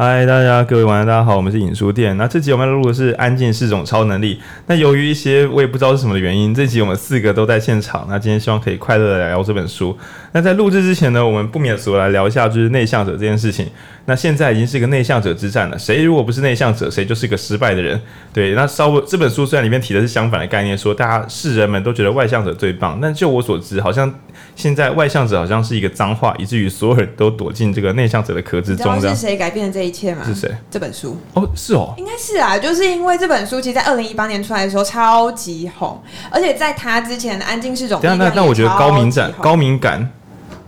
嗨，大家各位晚上大家好，我们是影书店。那这集我们录的是《安静是种超能力》。那由于一些我也不知道是什么的原因，这集我们四个都在现场。那今天希望可以快乐的聊聊这本书。那在录制之前呢，我们不免俗来聊一下就是内向者这件事情。那现在已经是一个内向者之战了，谁如果不是内向者，谁就是一个失败的人。对，那稍微这本书虽然里面提的是相反的概念，说大家世人们都觉得外向者最棒，但就我所知，好像现在外向者好像是一个脏话，以至于所有人都躲进这个内向者的壳之中。是谁改变了这一切吗？是谁？这本书哦，是哦，应该是啊，就是因为这本书，其实在二零一八年出来的时候超级红，而且在他之前，安静是种力量。那那我觉得高敏感，高敏感。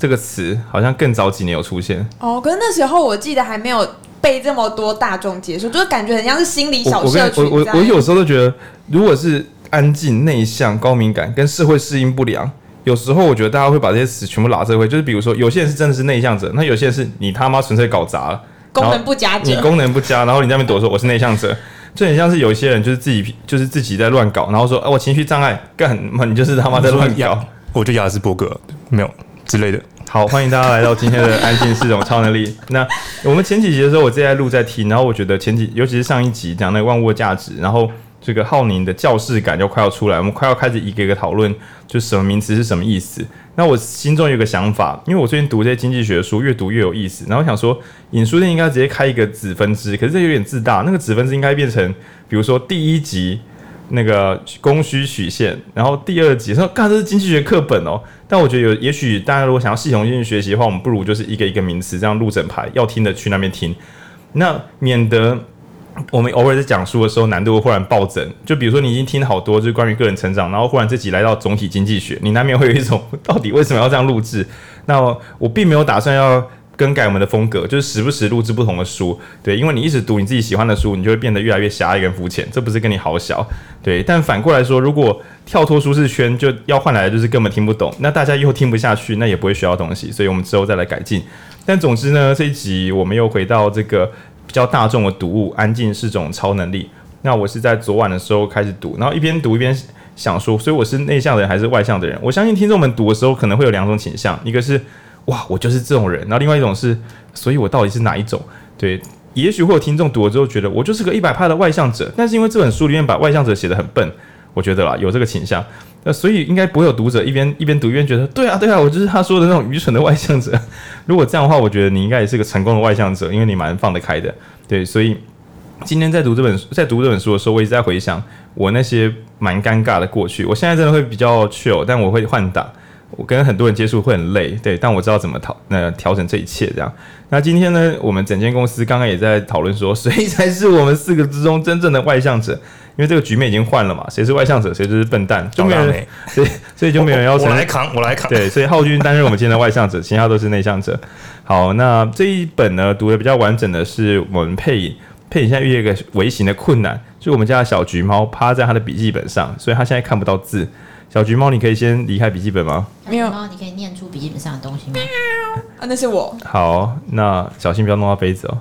这个词好像更早几年有出现。哦，可是那时候我记得还没有被这么多大众接受，就是感觉很像是心理小社群。我我我，我有时候都觉得，如果是安静、内向、高敏感跟社会适应不良，有时候我觉得大家会把这些词全部拉社会，就是比如说有些人是真的是内向者，那有些人是你他妈纯粹搞砸了，功能不佳，你功能不佳，然后你在那边躲说我是内向者，就很像是有一些人就是自己就是自己在乱搞，然后说哎、啊、我情绪障碍，干你就是他妈在乱搞，我就亚斯伯格没有之类的。好，欢迎大家来到今天的安静是种超能力。那我们前几集的时候，我自己在录在听，然后我觉得前几，尤其是上一集讲那个万物的价值，然后这个浩宁的教室感就快要出来，我们快要开始一个一个讨论，就什么名词是什么意思。那我心中有个想法，因为我最近读这些经济学书，越读越有意思。然后想说，影书店应该直接开一个子分支，可是这有点自大。那个子分支应该变成，比如说第一集。那个供需曲线，然后第二集说，干，这是经济学课本哦。但我觉得有，也许大家如果想要系统性学习的话，我们不如就是一个一个名词这样录整排，要听的去那边听，那免得我们偶尔在讲书的时候难度忽然暴增。就比如说你已经听好多就是关于个人成长，然后忽然这集来到总体经济学，你难免会有一种 到底为什么要这样录制？那我并没有打算要。更改我们的风格，就是时不时录制不同的书，对，因为你一直读你自己喜欢的书，你就会变得越来越狭隘跟肤浅，这不是跟你好小，对。但反过来说，如果跳脱舒适圈，就要换来的就是根本听不懂，那大家又听不下去，那也不会学到东西，所以我们之后再来改进。但总之呢，这一集我们又回到这个比较大众的读物，安静是种超能力。那我是在昨晚的时候开始读，然后一边读一边想说，所以我是内向的人还是外向的人？我相信听众们读的时候可能会有两种倾向，一个是。哇，我就是这种人。然后另外一种是，所以我到底是哪一种？对，也许会有听众读了之后觉得我就是个一百趴的外向者，但是因为这本书里面把外向者写得很笨，我觉得啦有这个倾向。那所以应该不会有读者一边一边读一边觉得，对啊对啊，我就是他说的那种愚蠢的外向者。如果这样的话，我觉得你应该也是个成功的外向者，因为你蛮放得开的。对，所以今天在读这本书在读这本书的时候，我一直在回想我那些蛮尴尬的过去。我现在真的会比较怯但我会换挡。我跟很多人接触会很累，对，但我知道怎么调，呃调整这一切这样。那今天呢，我们整间公司刚刚也在讨论说，谁才是我们四个之中真正的外向者？因为这个局面已经换了嘛，谁是外向者，谁就是笨蛋，就没有人，所以所以就没有人要。我来扛，我来扛。对，所以浩君担任我们今天的外向者，其他都是内向者。好，那这一本呢，读的比较完整的是我们配影，配影现在遇到一个微型的困难，就我们家的小橘猫趴在他的笔记本上，所以他现在看不到字。小橘猫，你可以先离开笔记本吗？没有。猫，你可以念出笔记本上的东西吗？啊，那是我。好，那小心不要弄到杯子哦。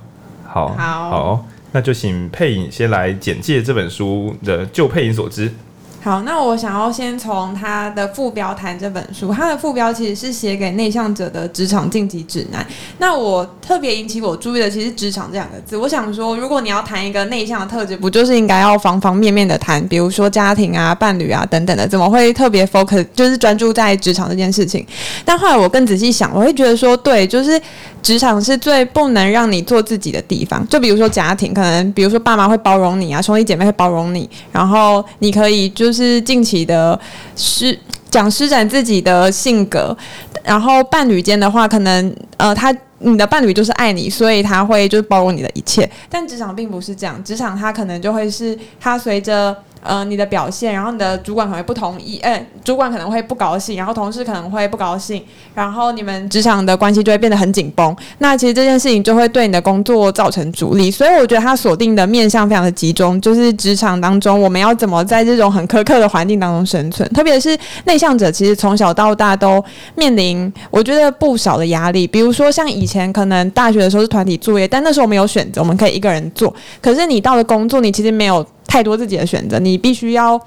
好，好，好，那就请配影先来简介这本书的，就配影所知。好，那我想要先从他的副标谈这本书。他的副标其实是写给内向者的职场晋级指南。那我特别引起我注意的，其实“职场”这两个字。我想说，如果你要谈一个内向的特质，不就是应该要方方面面的谈，比如说家庭啊、伴侣啊等等的，怎么会特别 focus，就是专注在职场这件事情？但后来我更仔细想，我会觉得说，对，就是职场是最不能让你做自己的地方。就比如说家庭，可能比如说爸妈会包容你啊，兄弟姐妹会包容你，然后你可以就。就是近期的施讲施展自己的性格，然后伴侣间的话，可能呃，他你的伴侣就是爱你，所以他会就是包容你的一切。但职场并不是这样，职场他可能就会是他随着。呃，你的表现，然后你的主管可能会不同意，哎，主管可能会不高兴，然后同事可能会不高兴，然后你们职场的关系就会变得很紧绷。那其实这件事情就会对你的工作造成阻力。所以我觉得他锁定的面向非常的集中，就是职场当中我们要怎么在这种很苛刻的环境当中生存。特别是内向者，其实从小到大都面临我觉得不少的压力。比如说像以前可能大学的时候是团体作业，但那时候我们有选择，我们可以一个人做。可是你到了工作，你其实没有。太多自己的选择，你必须要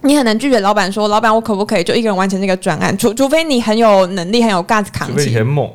你很难拒绝老板说，老板我可不可以就一个人完成这个专案？除除非你很有能力，很有 guts 扛起，除非你很猛，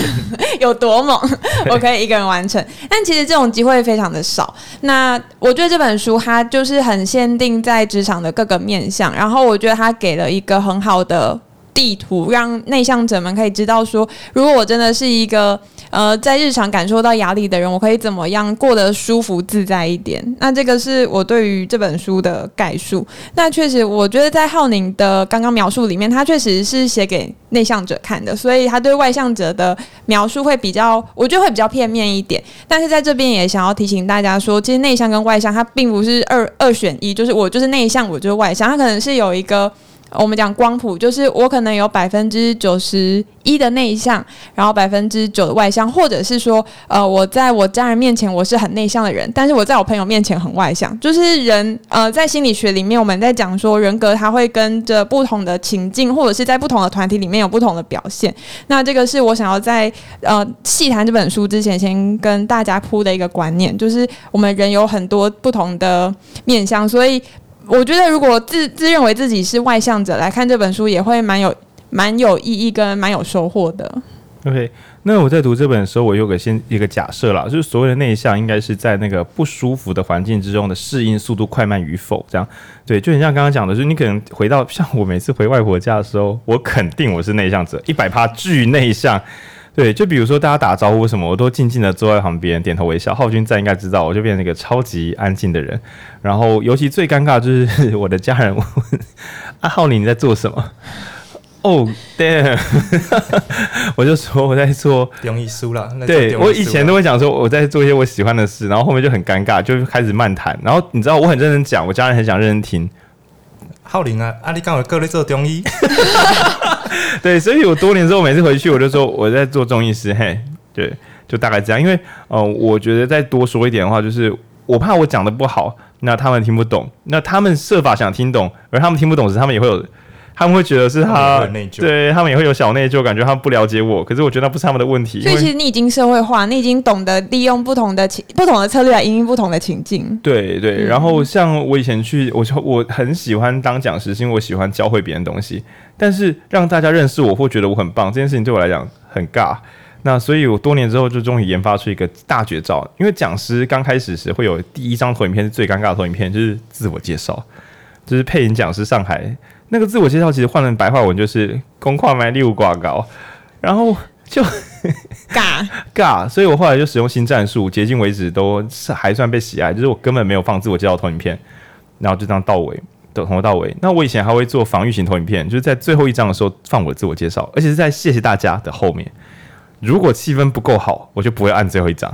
有多猛，我可以一个人完成。但其实这种机会非常的少。那我觉得这本书它就是很限定在职场的各个面向，然后我觉得它给了一个很好的地图，让内向者们可以知道说，如果我真的是一个。呃，在日常感受到压力的人，我可以怎么样过得舒服自在一点？那这个是我对于这本书的概述。那确实，我觉得在浩宁的刚刚描述里面，他确实是写给内向者看的，所以他对外向者的描述会比较，我觉得会比较片面一点。但是在这边也想要提醒大家说，其实内向跟外向，它并不是二二选一，就是我就是内向，我就是外向，它可能是有一个。我们讲光谱，就是我可能有百分之九十一的内向，然后百分之九的外向，或者是说，呃，我在我家人面前我是很内向的人，但是我在我朋友面前很外向。就是人，呃，在心理学里面，我们在讲说人格，它会跟着不同的情境，或者是在不同的团体里面有不同的表现。那这个是我想要在呃细谈这本书之前，先跟大家铺的一个观念，就是我们人有很多不同的面向，所以。我觉得，如果自自认为自己是外向者来看这本书，也会蛮有蛮有意义跟蛮有收获的。OK，那我在读这本的时候，我有个先一个假设啦，就是所谓的内向，应该是在那个不舒服的环境之中的适应速度快慢与否，这样对，就很像刚刚讲的，就是你可能回到像我每次回外婆家的时候，我肯定我是内向者，一百趴巨内向。对，就比如说大家打招呼什么，我都静静的坐在旁边点头微笑。浩君在应该知道，我就变成一个超级安静的人。然后尤其最尴尬就是我的家人问阿浩你在做什么？哦、oh，damn！我就说我在做中医书了。对，我以前都会讲说我在做一些我喜欢的事，然后后面就很尴尬，就开始漫谈。然后你知道我很认真讲，我家人很想认真听。浩林啊，阿你刚好过来做中医。对，所以我多年之后每次回去，我就说我在做中医师，嘿，对，就大概这样。因为，呃，我觉得再多说一点的话，就是我怕我讲的不好，那他们听不懂，那他们设法想听懂，而他们听不懂时，他们也会有。他们会觉得是他，对他们也会有小内疚，感觉他们不了解我。可是我觉得那不是他们的问题。所以其实你已经社会化，你已经懂得利用不同的情、不同的策略来应应不同的情境。对对。然后像我以前去，我就我很喜欢当讲师，是因为我喜欢教会别人东西。但是让大家认识我，或觉得我很棒，这件事情对我来讲很尬。那所以我多年之后就终于研发出一个大绝招。因为讲师刚开始时会有第一张投影片是最尴尬的投影片，就是自我介绍，就是配音讲师上海。那个自我介绍其实换成白话文就是“公跨买六挂高”，然后就尬 尬，所以我后来就使用新战术，迄今为止都是还算被喜爱。就是我根本没有放自我介绍投影片，然后就这样到尾，从头到尾。那我以前还会做防御型投影片，就是在最后一张的时候放我的自我介绍，而且是在谢谢大家的后面。如果气氛不够好，我就不会按最后一张。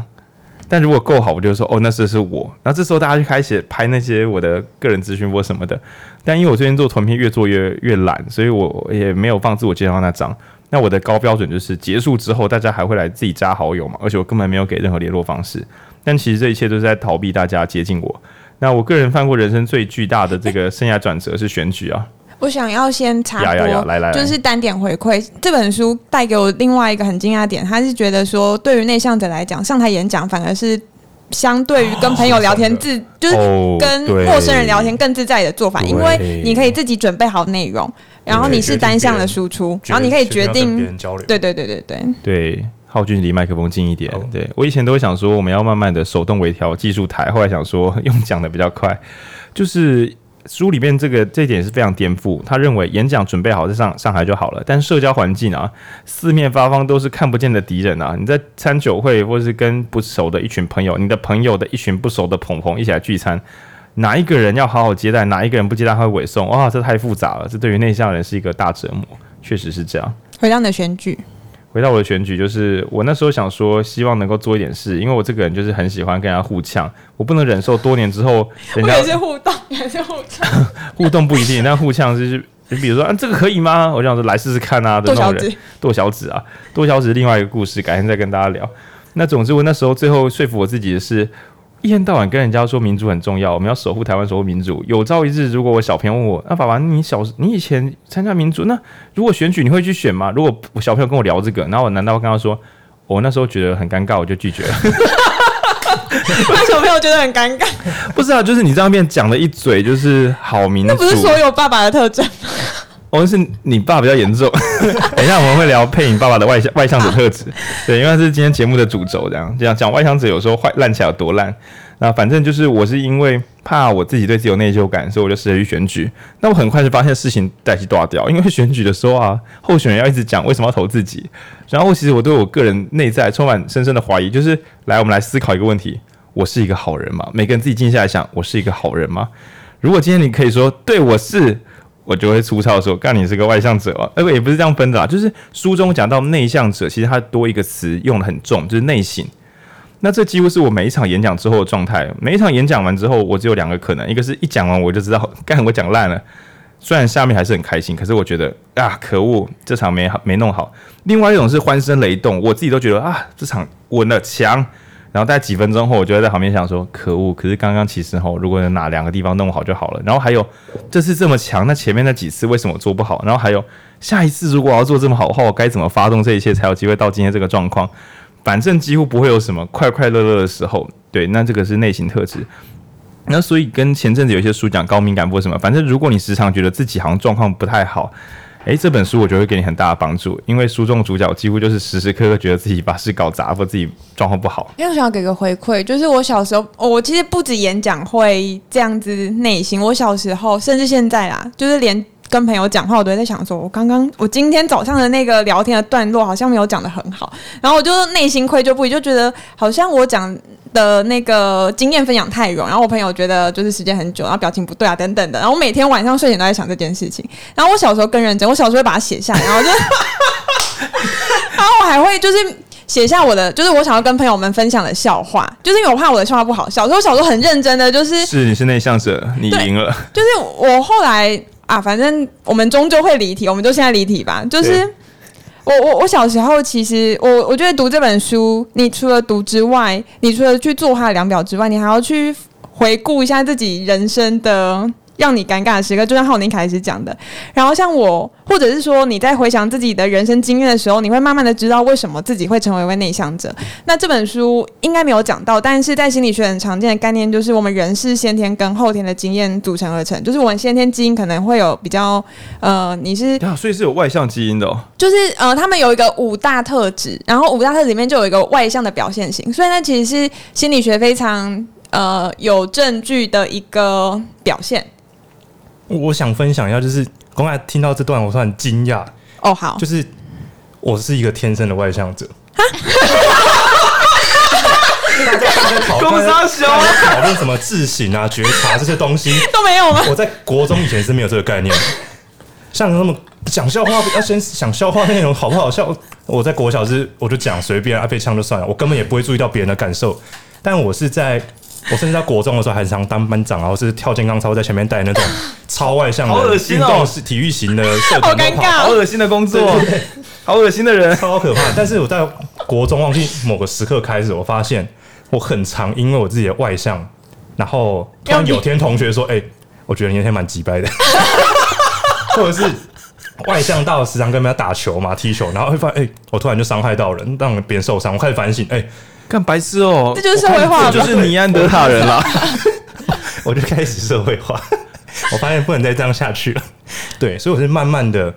但如果够好，我就说哦，那这是我。然后这时候大家就开始拍那些我的个人资讯或什么的。但因为我最近做团片越做越越懒，所以我也没有放自我介绍那张。那我的高标准就是结束之后，大家还会来自己加好友嘛？而且我根本没有给任何联络方式。但其实这一切都是在逃避大家接近我。那我个人犯过人生最巨大的这个生涯转折是选举啊。我想要先插播，呀呀来来来，就是单点回馈。这本书带给我另外一个很惊讶点，他是觉得说，对于内向者来讲，上台演讲反而是相对于跟朋友聊天自，就是跟陌生人聊天更自在的做法，因为你可以自己准备好内容，然后你是单向的输出，然后你可以决定，对对对对对对。浩俊离麦克风近一点。对，我以前都会想说，我们要慢慢的手动微调技术台，后来想说 用讲的比较快，就是。书里面这个这一点是非常颠覆。他认为演讲准备好在上上海就好了，但社交环境啊，四面八方都是看不见的敌人啊。你在餐酒会，或是跟不熟的一群朋友，你的朋友的一群不熟的朋朋一起来聚餐，哪一个人要好好接待，哪一个人不接待会尾送，哇，这太复杂了。这对于内向人是一个大折磨，确实是这样。回到你的选举。回到我的选举，就是我那时候想说，希望能够做一点事，因为我这个人就是很喜欢跟人家互呛，我不能忍受多年之后人家也是互动，还是互呛，互动不一定，但互呛就是，你比如说啊，这个可以吗？我想说来试试看啊，的那种人，剁小指啊，剁小指另外一个故事，改天再跟大家聊。那总之，我那时候最后说服我自己的是。一天到晚跟人家说民主很重要，我们要守护台湾，守护民主。有朝一日，如果我小朋友问我，那、啊、爸爸，你小你以前参加民主，那如果选举你会去选吗？如果我小朋友跟我聊这个，然后我难道跟他说，我那时候觉得很尴尬，我就拒绝了。为什么没有觉得很尴尬？不是啊，就是你这样面讲了一嘴，就是好民主。那不是所有爸爸的特征。哦，是你爸比较严重。等一下我们会聊配你爸爸的外向外向者特质，对，因为是今天节目的主轴，这样这样讲外向者有时候坏烂起来有多烂。那反正就是我是因为怕我自己对自己有内疚感，所以我就试着去选举。那我很快就发现事情代志大掉，因为选举的时候啊，候选人要一直讲为什么要投自己。然后其实我对我个人内在充满深深的怀疑，就是来我们来思考一个问题：我是一个好人吗？每个人自己静下来想，我是一个好人吗？如果今天你可以说对我是。我就会粗糙说，干你是个外向者啊，呃不也不是这样分的啦，就是书中讲到内向者，其实它多一个词用得很重，就是内省。那这几乎是我每一场演讲之后的状态。每一场演讲完之后，我只有两个可能，一个是一讲完我就知道，干我讲烂了，虽然下面还是很开心，可是我觉得啊，可恶，这场没好没弄好。另外一种是欢声雷动，我自己都觉得啊，这场稳了强。然后在几分钟后，我就会在旁边想说：“可恶！可是刚刚其实吼，如果能哪两个地方弄好就好了。”然后还有这次这么强，那前面那几次为什么做不好？然后还有下一次如果要做这么好的话，我该怎么发动这一切才有机会到今天这个状况？反正几乎不会有什么快快乐乐的时候。对，那这个是内心特质。那所以跟前阵子有些书讲高敏感或什么，反正如果你时常觉得自己好像状况不太好。诶，这本书我觉得会给你很大的帮助，因为书中主角几乎就是时时刻刻觉得自己把事搞砸或自己状况不好。因为我想要给个回馈，就是我小时候，我其实不止演讲会这样子内心，我小时候甚至现在啦，就是连跟朋友讲话，我都在想说，我刚刚我今天早上的那个聊天的段落好像没有讲的很好，然后我就内心愧疚不已，就觉得好像我讲。的那个经验分享太远，然后我朋友觉得就是时间很久，然后表情不对啊等等的，然后我每天晚上睡前都在想这件事情。然后我小时候更认真，我小时候会把它写下来，然后就，然后我还会就是写下我的，就是我想要跟朋友们分享的笑话，就是因为我怕我的笑话不好。小时候小时候很认真的，就是是你是内向者，你赢了。就是我后来啊，反正我们终究会离题，我们就现在离题吧，就是。我我我小时候其实我我觉得读这本书，你除了读之外，你除了去做它的量表之外，你还要去回顾一下自己人生的。让你尴尬的时刻，就像浩宁开始讲的。然后像我，或者是说你在回想自己的人生经验的时候，你会慢慢的知道为什么自己会成为一位内向者。那这本书应该没有讲到，但是在心理学很常见的概念就是，我们人是先天跟后天的经验组成而成。就是我们先天基因可能会有比较，呃，你是，所以是有外向基因的哦。就是呃，他们有一个五大特质，然后五大特质里面就有一个外向的表现型。所以那其实是心理学非常呃有证据的一个表现。我想分享一下，就是刚才听到这段，我突然惊讶。哦，好，就是我是一个天生的外向者。哈 大家在讨论讨论什么自省啊、觉察这些东西 都没有吗？我在国中以前是没有这个概念。像那么讲笑话，要先想笑话内容好不好笑。我在国小是我就讲随便啊，被呛就算了，我根本也不会注意到别人的感受。但我是在。我甚至在国中的时候还是常当班长，然后是跳健康操，在前面带那种超外向的运动是体育型的社团，好尴尬，好恶心的工作，好恶心的人，超可怕。但是我在国中忘记某个时刻开始，我发现我很常因为我自己的外向，然后突然有天同学说：“哎、欸，我觉得你那天蛮机掰的。”或者是外向到时常跟人家打球嘛，踢球，然后会发现：“哎、欸，我突然就伤害到人，让别人受伤。”我开始反省：“哎、欸。”干白痴哦、喔，这就是社会化，这就是尼安德塔人啦。我就开始社会化，我发现不能再这样下去了。对，所以我是慢慢的，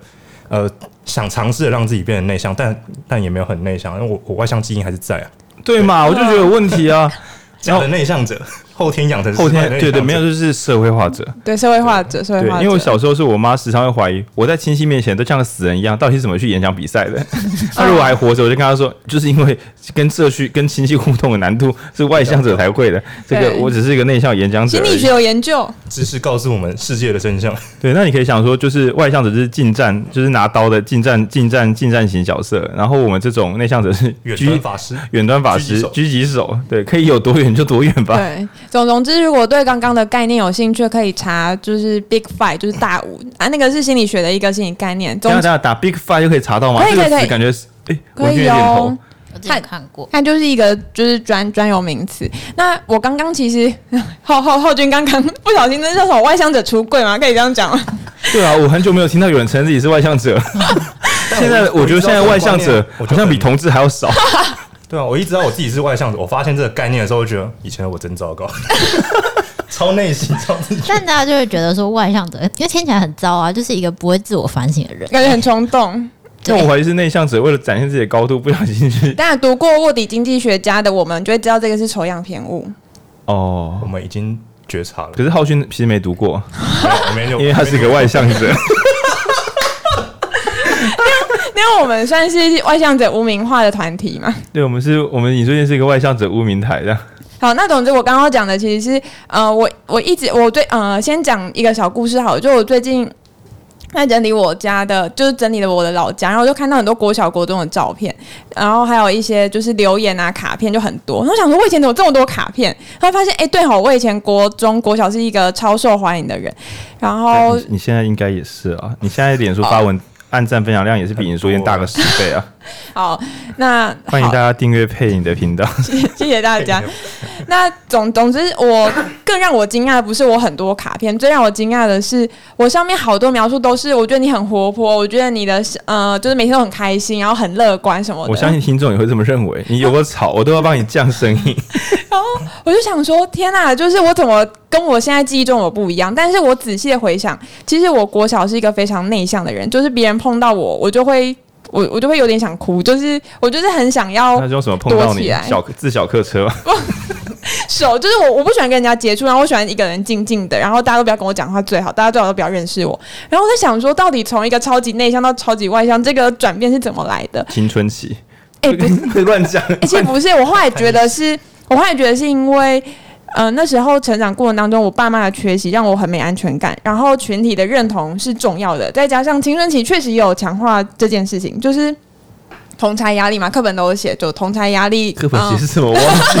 呃，想尝试让自己变得内向，但但也没有很内向，因为我我外向基因还是在啊。对嘛，我就觉得有问题啊。假的内向者，后天养成后天对对，没有就是社会化者，对社会化者，社会化者。因为我小时候是我妈时常会怀疑我在亲戚面前都像个死人一样，到底是怎么去演讲比赛的？她如果还活着，我就跟她说，就是因为跟社区、跟亲戚互动的难度是外向者才会的。这个我只是一个内向演讲者。心理学有研究，知识告诉我们世界的真相。对，那你可以想说，就是外向者就是近战，就是拿刀的近战、近战、近战型角色。然后我们这种内向者是远端法师，远端法师，狙击手，对，可以有多远就多远吧。对，总总之，如果对刚刚的概念有兴趣，可以查就是 Big Five，就是大五啊，那个是心理学的一个心理概念。等下打 Big Five 就可以查到吗？可以可以可以，感觉是哎，可以哦。我看过，它就是一个就是专专有名词。那我刚刚其实浩浩浩君刚刚不小心那叫什么外向者出柜吗？可以这样讲吗？对啊，我很久没有听到有人承认自己是外向者。现在我觉得现在外向者好像比同志还要少。对啊，我一直知道我自己是外向者，我发现这个概念的时候，我觉得以前的我真糟糕，超内心超。但大家就会觉得说外向者，因为听起来很糟啊，就是一个不会自我反省的人，感觉很冲动。那我怀疑是内向者为了展现自己的高度，不小心去。当然，读过卧底经济学家的我们就会知道这个是丑样偏误。哦，我们已经觉察了。可是浩勋其实没读过，没有，因为他是一个外向者。那我们算是外向者污名化的团体嘛？对，我们是我们，你最近是一个外向者污名台的。好，那总之我刚刚讲的其实是，呃，我我一直我最呃，先讲一个小故事好了，就我最近在整理我家的，就是整理了我的老家，然后就看到很多国小国中的照片，然后还有一些就是留言啊卡片就很多，然后想说我以前怎么这么多卡片，然后发现哎、欸，对好，我以前国中国小是一个超受欢迎的人，然后你，你现在应该也是啊，你现在脸书发文。按赞分享量也是比你昨天大个十倍啊！好，那欢迎大家订阅配影的频道，谢谢大家。那总 总之，我更让我惊讶的不是我很多卡片，最让我惊讶的是，我上面好多描述都是，我觉得你很活泼，我觉得你的呃，就是每天都很开心，然后很乐观什么的。我相信听众也会这么认为。你有个吵，我都要帮你降声音。然后我就想说，天哪，就是我怎么跟我现在记忆中我不一样？但是我仔细的回想，其实我国小是一个非常内向的人，就是别人碰到我，我就会。我我就会有点想哭，就是我就是很想要。那用什么碰到你？小自小客车。手就是我，我不喜欢跟人家接触，然后我喜欢一个人静静的，然后大家都不要跟我讲话最好，大家最好都不要认识我。然后我在想说，到底从一个超级内向到超级外向，这个转变是怎么来的？青春期。哎、欸，不是 乱讲。而且不是，我后来觉得是，我后来觉得是因为。嗯，那时候成长过程当中，我爸妈的缺席让我很没安全感，然后群体的认同是重要的，再加上青春期确实也有强化这件事情，就是。同才压力嘛，课本都有写，就同才压力。课本写是什么？我忘记。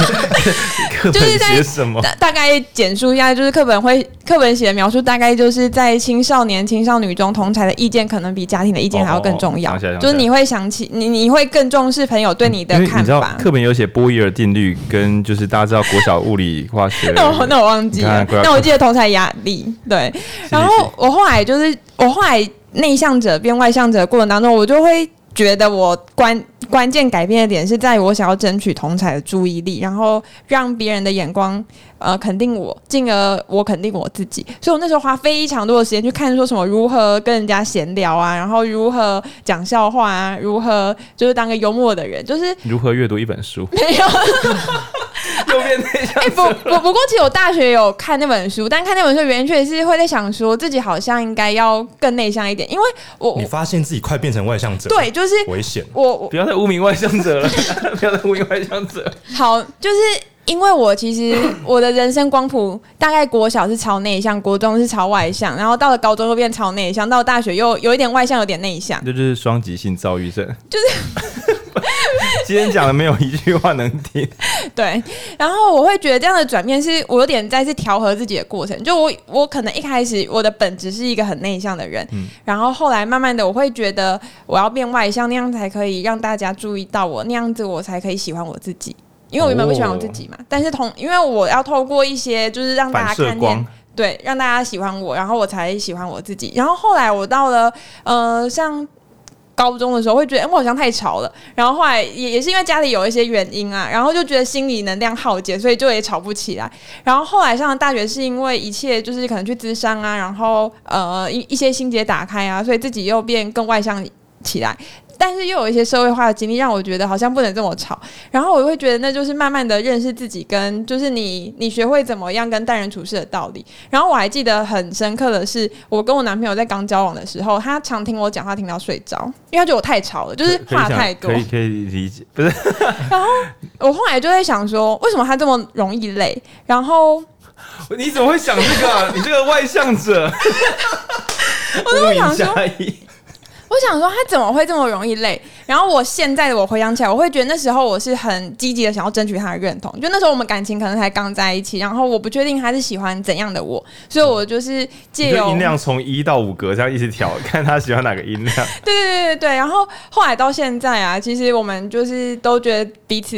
就是在什么？大概简述一下，就是课本会课本写的描述，大概就是在青少年、青少女中，同才的意见可能比家庭的意见还要更重要。就是你会想起你，你会更重视朋友对你的看法。课本有写波义耳定律，跟就是大家知道国小物理化学。那我那我忘记了。那我记得同才压力对。然后我后来就是我后来内向者变外向者的过程当中，我就会。觉得我关关键改变的点是在于我想要争取同才的注意力，然后让别人的眼光呃肯定我，进而我肯定我自己。所以我那时候花非常多的时间去看说什么如何跟人家闲聊啊，然后如何讲笑话啊，如何就是当个幽默的人，就是如何阅读一本书。没有。右边那哎、欸、不不不过，其实我大学有看那本书，但看那本书的原因确实是会在想说自己好像应该要更内向一点，因为我你发现自己快变成外向者，对，就是危险。我我不要再污名外向者了，不要再污名外向者。好，就是因为我其实我的人生光谱大概国小是朝内向，国中是朝外向，然后到了高中又变朝内向，到了大学又有一点外向，有点内向，这就是双极性躁郁症，就是。今天讲的没有一句话能听。对，然后我会觉得这样的转变是我有点再次调和自己的过程。就我我可能一开始我的本质是一个很内向的人，嗯，然后后来慢慢的我会觉得我要变外向，那样才可以让大家注意到我，那样子我才可以喜欢我自己。因为我原本不喜欢我自己嘛，哦、但是同因为我要透过一些就是让大家看见，对，让大家喜欢我，然后我才喜欢我自己。然后后来我到了呃像。高中的时候会觉得，哎，我好像太吵了。然后后来也也是因为家里有一些原因啊，然后就觉得心理能量耗竭，所以就也吵不起来。然后后来上了大学，是因为一切就是可能去咨商啊，然后呃一一些心结打开啊，所以自己又变更外向起来。但是又有一些社会化的经历，让我觉得好像不能这么吵。然后我会觉得，那就是慢慢的认识自己，跟就是你你学会怎么样跟待人处事的道理。然后我还记得很深刻的是，我跟我男朋友在刚交往的时候，他常听我讲话听到睡着，因为他觉得我太吵了，就是话太多。可以可以理解，不是？然后我后来就在想说，为什么他这么容易累？然后你怎么会想这个啊？你这个外向者，我都会想说。我想说他怎么会这么容易累？然后我现在的我回想起来，我会觉得那时候我是很积极的想要争取他的认同。就那时候我们感情可能才刚在一起，然后我不确定他是喜欢怎样的我，所以我就是借由音量从一到五格这样一直调，看他喜欢哪个音量。对对对对对。然后后来到现在啊，其实我们就是都觉得彼此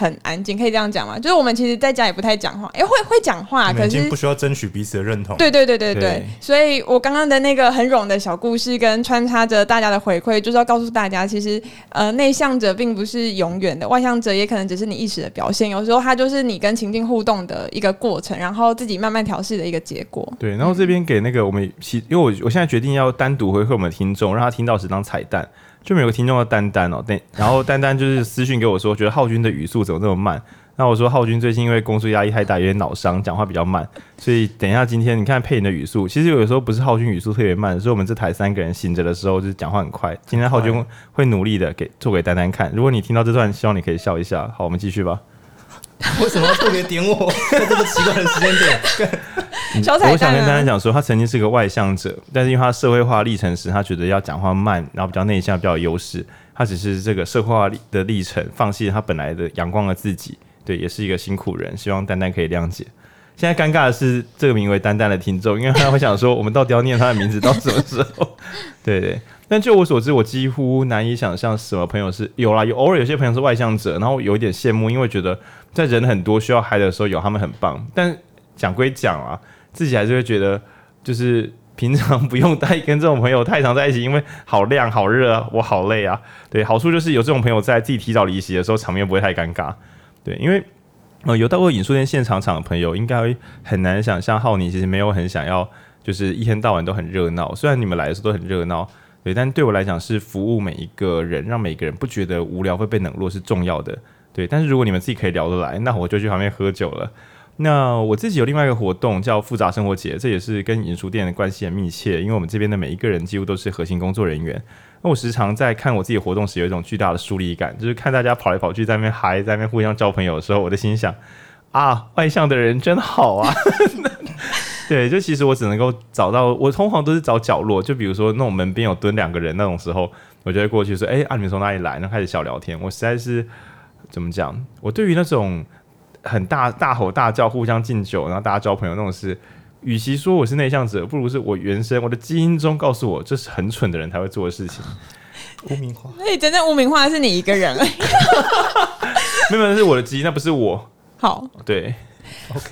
很安静，可以这样讲吗？就是我们其实在家也不太讲话，哎、欸，会会讲话，可是不需要争取彼此的认同。对对对对对，对所以我刚刚的那个很冗的小故事，跟穿插着大家的回馈，就是要告诉大家，其实呃，内向者并不是永远的，外向者也可能只是你一时的表现，有时候它就是你跟情境互动的一个过程，然后自己慢慢调试的一个结果。对，然后这边给那个我们其，因为我我现在决定要单独回馈我们的听众，让他听到是当彩蛋。就没有个听众叫丹丹哦，对，然后丹丹就是私讯给我说，觉得浩君的语速怎么那么慢？那我说浩君最近因为工作压力太大，有点脑伤，讲话比较慢，所以等一下今天你看配音的语速，其实有的时候不是浩君语速特别慢，是我们这台三个人醒着的时候就是讲话很快。今天浩君会努力的给做给丹丹看，如果你听到这段，希望你可以笑一下。好，我们继续吧。为什么要特别点我 在这个奇怪的时间点？小彩蛋啊、我想跟大家讲说，他曾经是个外向者，但是因为他社会化历程时，他觉得要讲话慢，然后比较内向，比较有优势。他只是这个社会化的历程，放弃了他本来的阳光的自己。对，也是一个辛苦人。希望丹丹可以谅解。现在尴尬的是，这个名为丹丹的听众，因为他会想说，我们到底要念他的名字到什么时候？对对。但就我所知，我几乎难以想象什么朋友是有啦，有偶尔有些朋友是外向者，然后有一点羡慕，因为觉得在人很多需要嗨的时候有他们很棒。但讲归讲啊。自己还是会觉得，就是平常不用太跟这种朋友太常在一起，因为好亮好热啊，我好累啊。对，好处就是有这种朋友在，自己提早离席的时候，场面不会太尴尬。对，因为呃，有到过影书店现场场的朋友，应该很难想象浩宁其实没有很想要，就是一天到晚都很热闹。虽然你们来的时候都很热闹，对，但对我来讲是服务每一个人，让每个人不觉得无聊会被冷落是重要的。对，但是如果你们自己可以聊得来，那我就去旁边喝酒了。那我自己有另外一个活动叫复杂生活节，这也是跟影书店的关系很密切，因为我们这边的每一个人几乎都是核心工作人员。那我时常在看我自己活动时，有一种巨大的疏离感，就是看大家跑来跑去，在那边嗨，在那边互相交朋友的时候，我的心想啊，外向的人真好啊。对，就其实我只能够找到，我通常都是找角落，就比如说那种门边有蹲两个人那种时候，我就会过去说，哎，啊，你们从哪里来？然后开始小聊天。我实在是怎么讲？我对于那种。很大大吼大叫，互相敬酒，然后大家交朋友那种事，与其说我是内向者，不如是我原生我的基因中告诉我，这是很蠢的人才会做的事情。污名化，那你真正污名化的是你一个人。没有，那是我的基因，那不是我。好，对。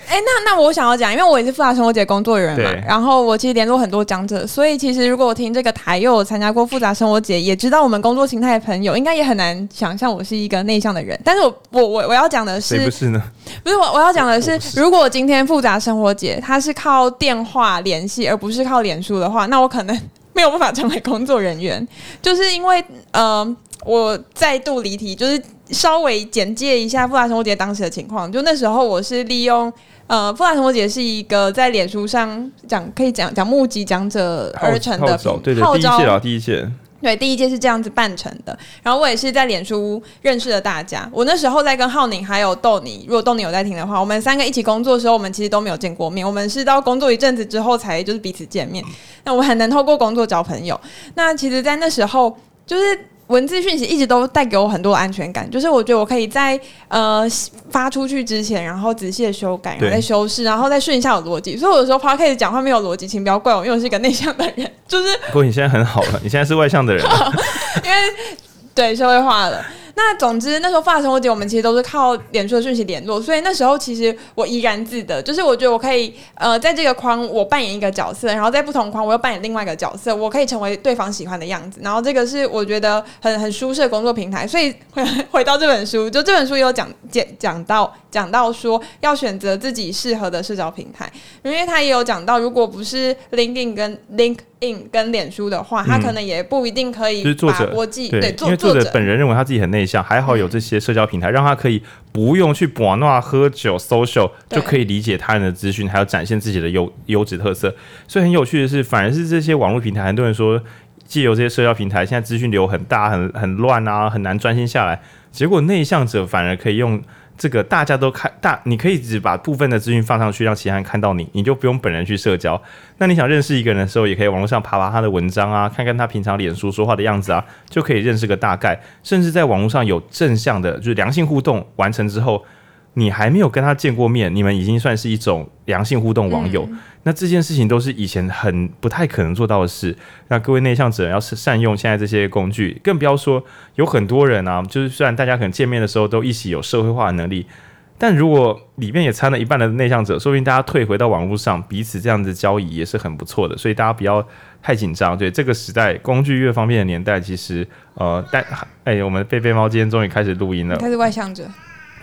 哎、欸，那那我想要讲，因为我也是复杂生活节工作人员嘛，然后我其实联络很多讲者，所以其实如果我听这个台又有参加过复杂生活节，也知道我们工作形态的朋友，应该也很难想象我是一个内向的人。但是我我我我要讲的是，不是呢？不是我我要讲的是，是如果今天复杂生活节它是靠电话联系，而不是靠脸书的话，那我可能 没有办法成为工作人员，就是因为呃，我再度离题，就是。稍微简介一下复杂生活节当时的情况，就那时候我是利用呃，复杂生活节是一个在脸书上讲可以讲讲募集讲者而成的号，对对，号召第一届啊，第一届，对，第一届是这样子办成的。然后我也是在脸书认识了大家。我那时候在跟浩宁还有豆泥，如果豆泥有在听的话，我们三个一起工作的时候，我们其实都没有见过面，我们是到工作一阵子之后才就是彼此见面。那我们很能透过工作交朋友。那其实，在那时候就是。文字讯息一直都带给我很多安全感，就是我觉得我可以在呃发出去之前，然后仔细的修改，然后再修饰，然后再顺一下我逻辑。所以有的时候 Podcast 讲话没有逻辑，请不要怪我，因为我是一个内向的人。就是，不过你现在很好了，你现在是外向的人，因为对社会化了。那总之，那时候复杂生活节，我们其实都是靠脸书的讯息联络，所以那时候其实我怡然自得，就是我觉得我可以呃，在这个框我扮演一个角色，然后在不同框我又扮演另外一个角色，我可以成为对方喜欢的样子，然后这个是我觉得很很舒适的工作平台。所以回 回到这本书，就这本书也有讲讲讲到讲到说要选择自己适合的社交平台，因为他也有讲到，如果不是 LinkedIn 跟 Link。in 跟脸书的话，他可能也不一定可以。就是作者对，对，因为作者本人认为他自己很内向，还好有这些社交平台，让他可以不用去博纳、喝酒、social，就可以理解他人的资讯，还有展现自己的优优质特色。所以很有趣的是，反而是这些网络平台，很多人说借由这些社交平台，现在资讯流很大、很很乱啊，很难专心下来。结果内向者反而可以用。这个大家都看大，你可以只把部分的资讯放上去，让其他人看到你，你就不用本人去社交。那你想认识一个人的时候，也可以网络上爬爬他的文章啊，看看他平常脸书说话的样子啊，就可以认识个大概。甚至在网络上有正向的，就是良性互动完成之后，你还没有跟他见过面，你们已经算是一种良性互动网友。嗯、那这件事情都是以前很不太可能做到的事。那各位内向者要是善用现在这些工具，更不要说有很多人啊，就是虽然大家可能见面的时候都一起有社会化的能力，但如果里面也掺了一半的内向者，说不定大家退回到网络上，彼此这样子交易也是很不错的。所以大家不要太紧张。对这个时代，工具越方便的年代，其实呃，但哎，我们贝贝猫今天终于开始录音了，他是外向者，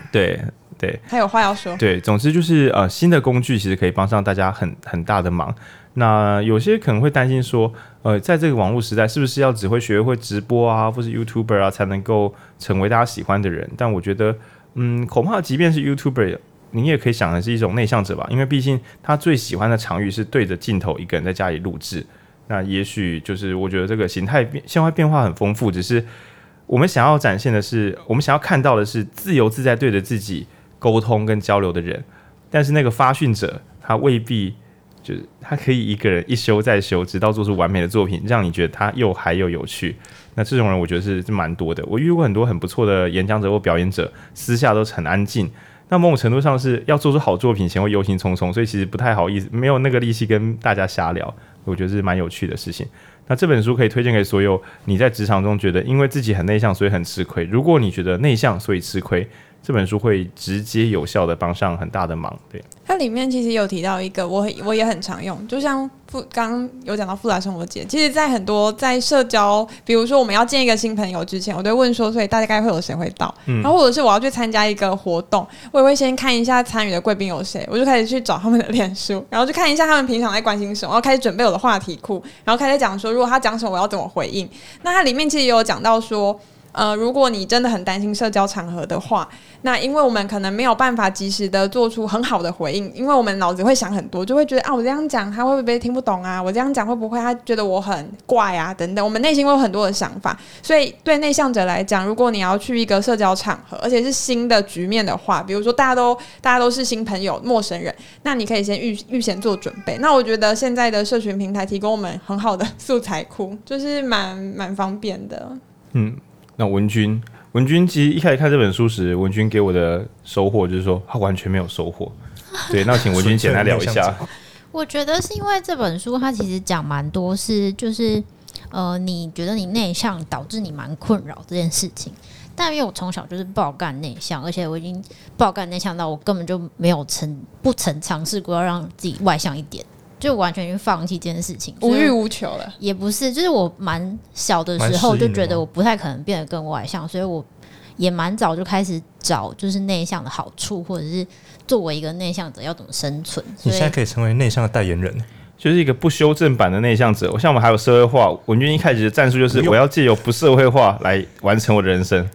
对。对，还有话要说。对，总之就是呃，新的工具其实可以帮上大家很很大的忙。那有些可能会担心说，呃，在这个网络时代，是不是要只会学会直播啊，或是 YouTuber 啊，才能够成为大家喜欢的人？但我觉得，嗯，恐怕即便是 YouTuber，你也可以想的是一种内向者吧，因为毕竟他最喜欢的场域是对着镜头一个人在家里录制。那也许就是我觉得这个形态变现在变化很丰富，只是我们想要展现的是，我们想要看到的是自由自在对着自己。沟通跟交流的人，但是那个发讯者他未必就是他可以一个人一修再修，直到做出完美的作品，让你觉得他又嗨又有趣。那这种人我觉得是是蛮多的。我遇过很多很不错的演讲者或表演者，私下都很安静。那某种程度上是要做出好作品前会忧心忡忡，所以其实不太好意思，没有那个力气跟大家瞎聊。我觉得是蛮有趣的事情。那这本书可以推荐给所有你在职场中觉得因为自己很内向所以很吃亏。如果你觉得内向所以吃亏。这本书会直接有效的帮上很大的忙，对。它里面其实有提到一个，我我也很常用，就像复刚刚有讲到复杂生活节，其实，在很多在社交，比如说我们要见一个新朋友之前，我都会问说，所以大概会有谁会到？嗯，然后或者是我要去参加一个活动，我也会先看一下参与的贵宾有谁，我就开始去找他们的脸书，然后去看一下他们平常在关心什么，然后开始准备我的话题库，然后开始讲说，如果他讲什么，我要怎么回应。那它里面其实也有讲到说。呃，如果你真的很担心社交场合的话，那因为我们可能没有办法及时的做出很好的回应，因为我们脑子会想很多，就会觉得啊，我这样讲他会不会听不懂啊？我这样讲会不会他觉得我很怪啊？等等，我们内心会有很多的想法。所以对内向者来讲，如果你要去一个社交场合，而且是新的局面的话，比如说大家都大家都是新朋友、陌生人，那你可以先预预先做准备。那我觉得现在的社群平台提供我们很好的素材库，就是蛮蛮方便的。嗯。那文君，文君其实一开始看这本书时，文君给我的收获就是说，他完全没有收获。对，那请文君简单聊一下。我觉得是因为这本书，它其实讲蛮多是，就是呃，你觉得你内向导致你蛮困扰这件事情。但因为我从小就是爆干内向，而且我已经爆干内向到我根本就没有曾不曾尝试过要让自己外向一点。就完全去放弃这件事情，无欲无求了。也不是，就是我蛮小的时候就觉得我不太可能变得更外向，所以我也蛮早就开始找就是内向的好处，或者是作为一个内向者要怎么生存。你现在可以成为内向的代言人，就是一个不修正版的内向者。我像我们还有社会化，文君一开始的战术就是我要借由不社会化来完成我的人生，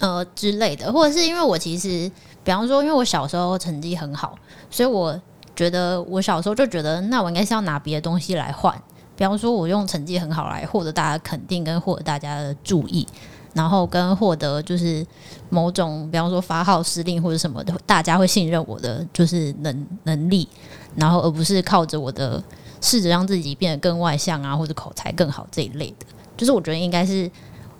呃之类的，或者是因为我其实，比方说，因为我小时候成绩很好，所以我。觉得我小时候就觉得，那我应该是要拿别的东西来换，比方说，我用成绩很好来获得大家肯定，跟获得大家的注意，然后跟获得就是某种，比方说发号施令或者什么的，大家会信任我的就是能能力，然后而不是靠着我的试着让自己变得更外向啊，或者口才更好这一类的。就是我觉得应该是，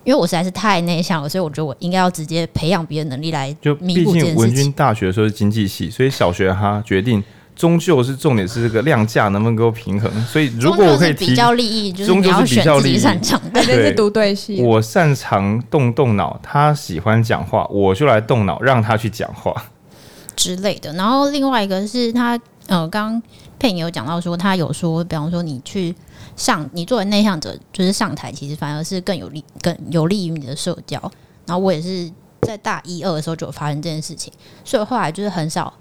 因为我实在是太内向了，所以我觉得我应该要直接培养别的能力来就毕竟文君大学的时候是经济系，所以小学哈决定。终究是重点是这个量价能不能够平衡，所以如果我可以提比较利益，终究是比较利益，擅长的对，是读对戏。我擅长动动脑，他喜欢讲话，我就来动脑让他去讲话之类的。然后另外一个是他，呃，刚刚佩颖有讲到说，他有说，比方说你去上，你作为内向者，就是上台，其实反而是更有利，更有利于你的社交。然后我也是在大一、二的时候就有发生这件事情，所以后来就是很少。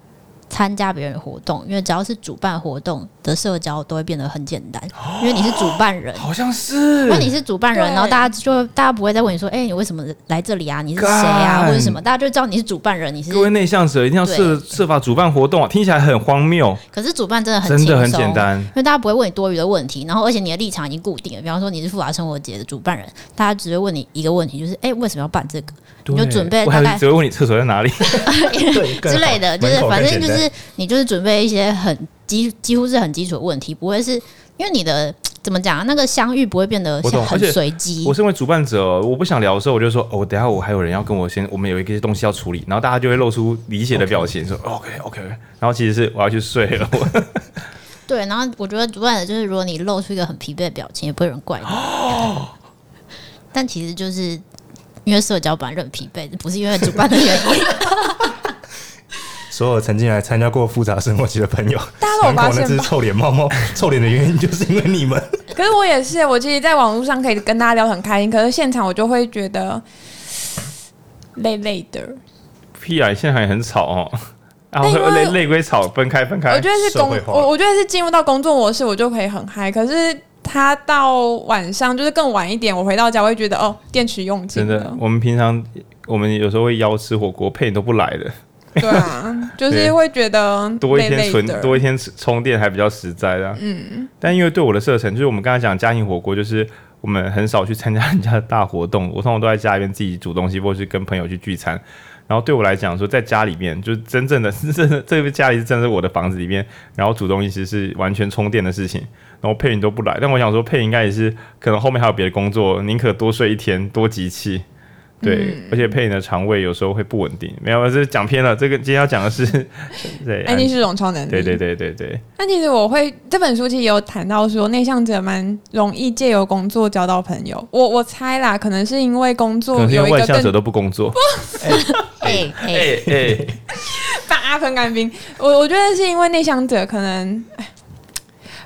参加别人的活动，因为只要是主办活动的社交都会变得很简单，因为你是主办人，好像是。如果你是主办人，然后大家就大家不会再问你说，哎、欸，你为什么来这里啊？你是谁啊？或者什么？大家就知道你是主办人。你是各位内向者一定要设设法主办活动啊，听起来很荒谬。可是主办真的很真的很简单，因为大家不会问你多余的问题，然后而且你的立场已经固定了。比方说你是富华生活节的主办人，大家只会问你一个问题，就是哎、欸，为什么要办这个？你就准备大概只会问你厕所在哪里 之类的，就是反正就是你就是准备一些很基几乎是很基础的问题，不会是因为你的怎么讲啊？那个相遇不会变得很随机。我身为主办者，我不想聊的时候，我就说哦，等下我还有人要跟我先，我们有一些东西要处理，然后大家就会露出理解的表情，Okay. 说 OK OK，然后其实是我要去睡了。对，然后我觉得主办者就是，如果你露出一个很疲惫的表情，也不会有人怪你。哦、但其实就是因为社交本来就很疲惫，不是因为主办的原因。所有曾经来参加过复杂生活节的朋友，大家都有发现吗？那只臭脸猫猫，臭脸的原因 就是因为你们。可是我也是，我其实在网络上可以跟大家聊很开心，可是现场我就会觉得累累的。屁啊！现场也很吵哦，然后累累归吵，分开分开。我觉得是工，我我觉得是进入到工作模式，我就可以很嗨。可是他到晚上就是更晚一点，我回到家我会觉得哦，电池用尽。真的，我们平常我们有时候会邀吃火锅，配你都不来的。对啊，就是会觉得 多一天存多一天充电还比较实在的。嗯，但因为对我的射程，就是我们刚才讲家庭火锅，就是我们很少去参加人家的大活动，我通常都在家里面自己煮东西，或是跟朋友去聚餐。然后对我来讲，说在家里面，就真正的是真的这个家里是真的是我的房子里面，然后煮东西其实是完全充电的事情。然后配音都不来，但我想说配应该也是可能后面还有别的工作，宁可多睡一天，多集气。对，而且佩影的肠胃有时候会不稳定。没有，这是讲偏了。这个今天要讲的是，对，安静是种超能力。对对对对对。那其实我会这本书其实有谈到说，内向者蛮容易借由工作交到朋友。我我猜啦，可能是因为工作有一个外向者都不工作。哎哎哎！把阿喷干冰。我我觉得是因为内向者可能。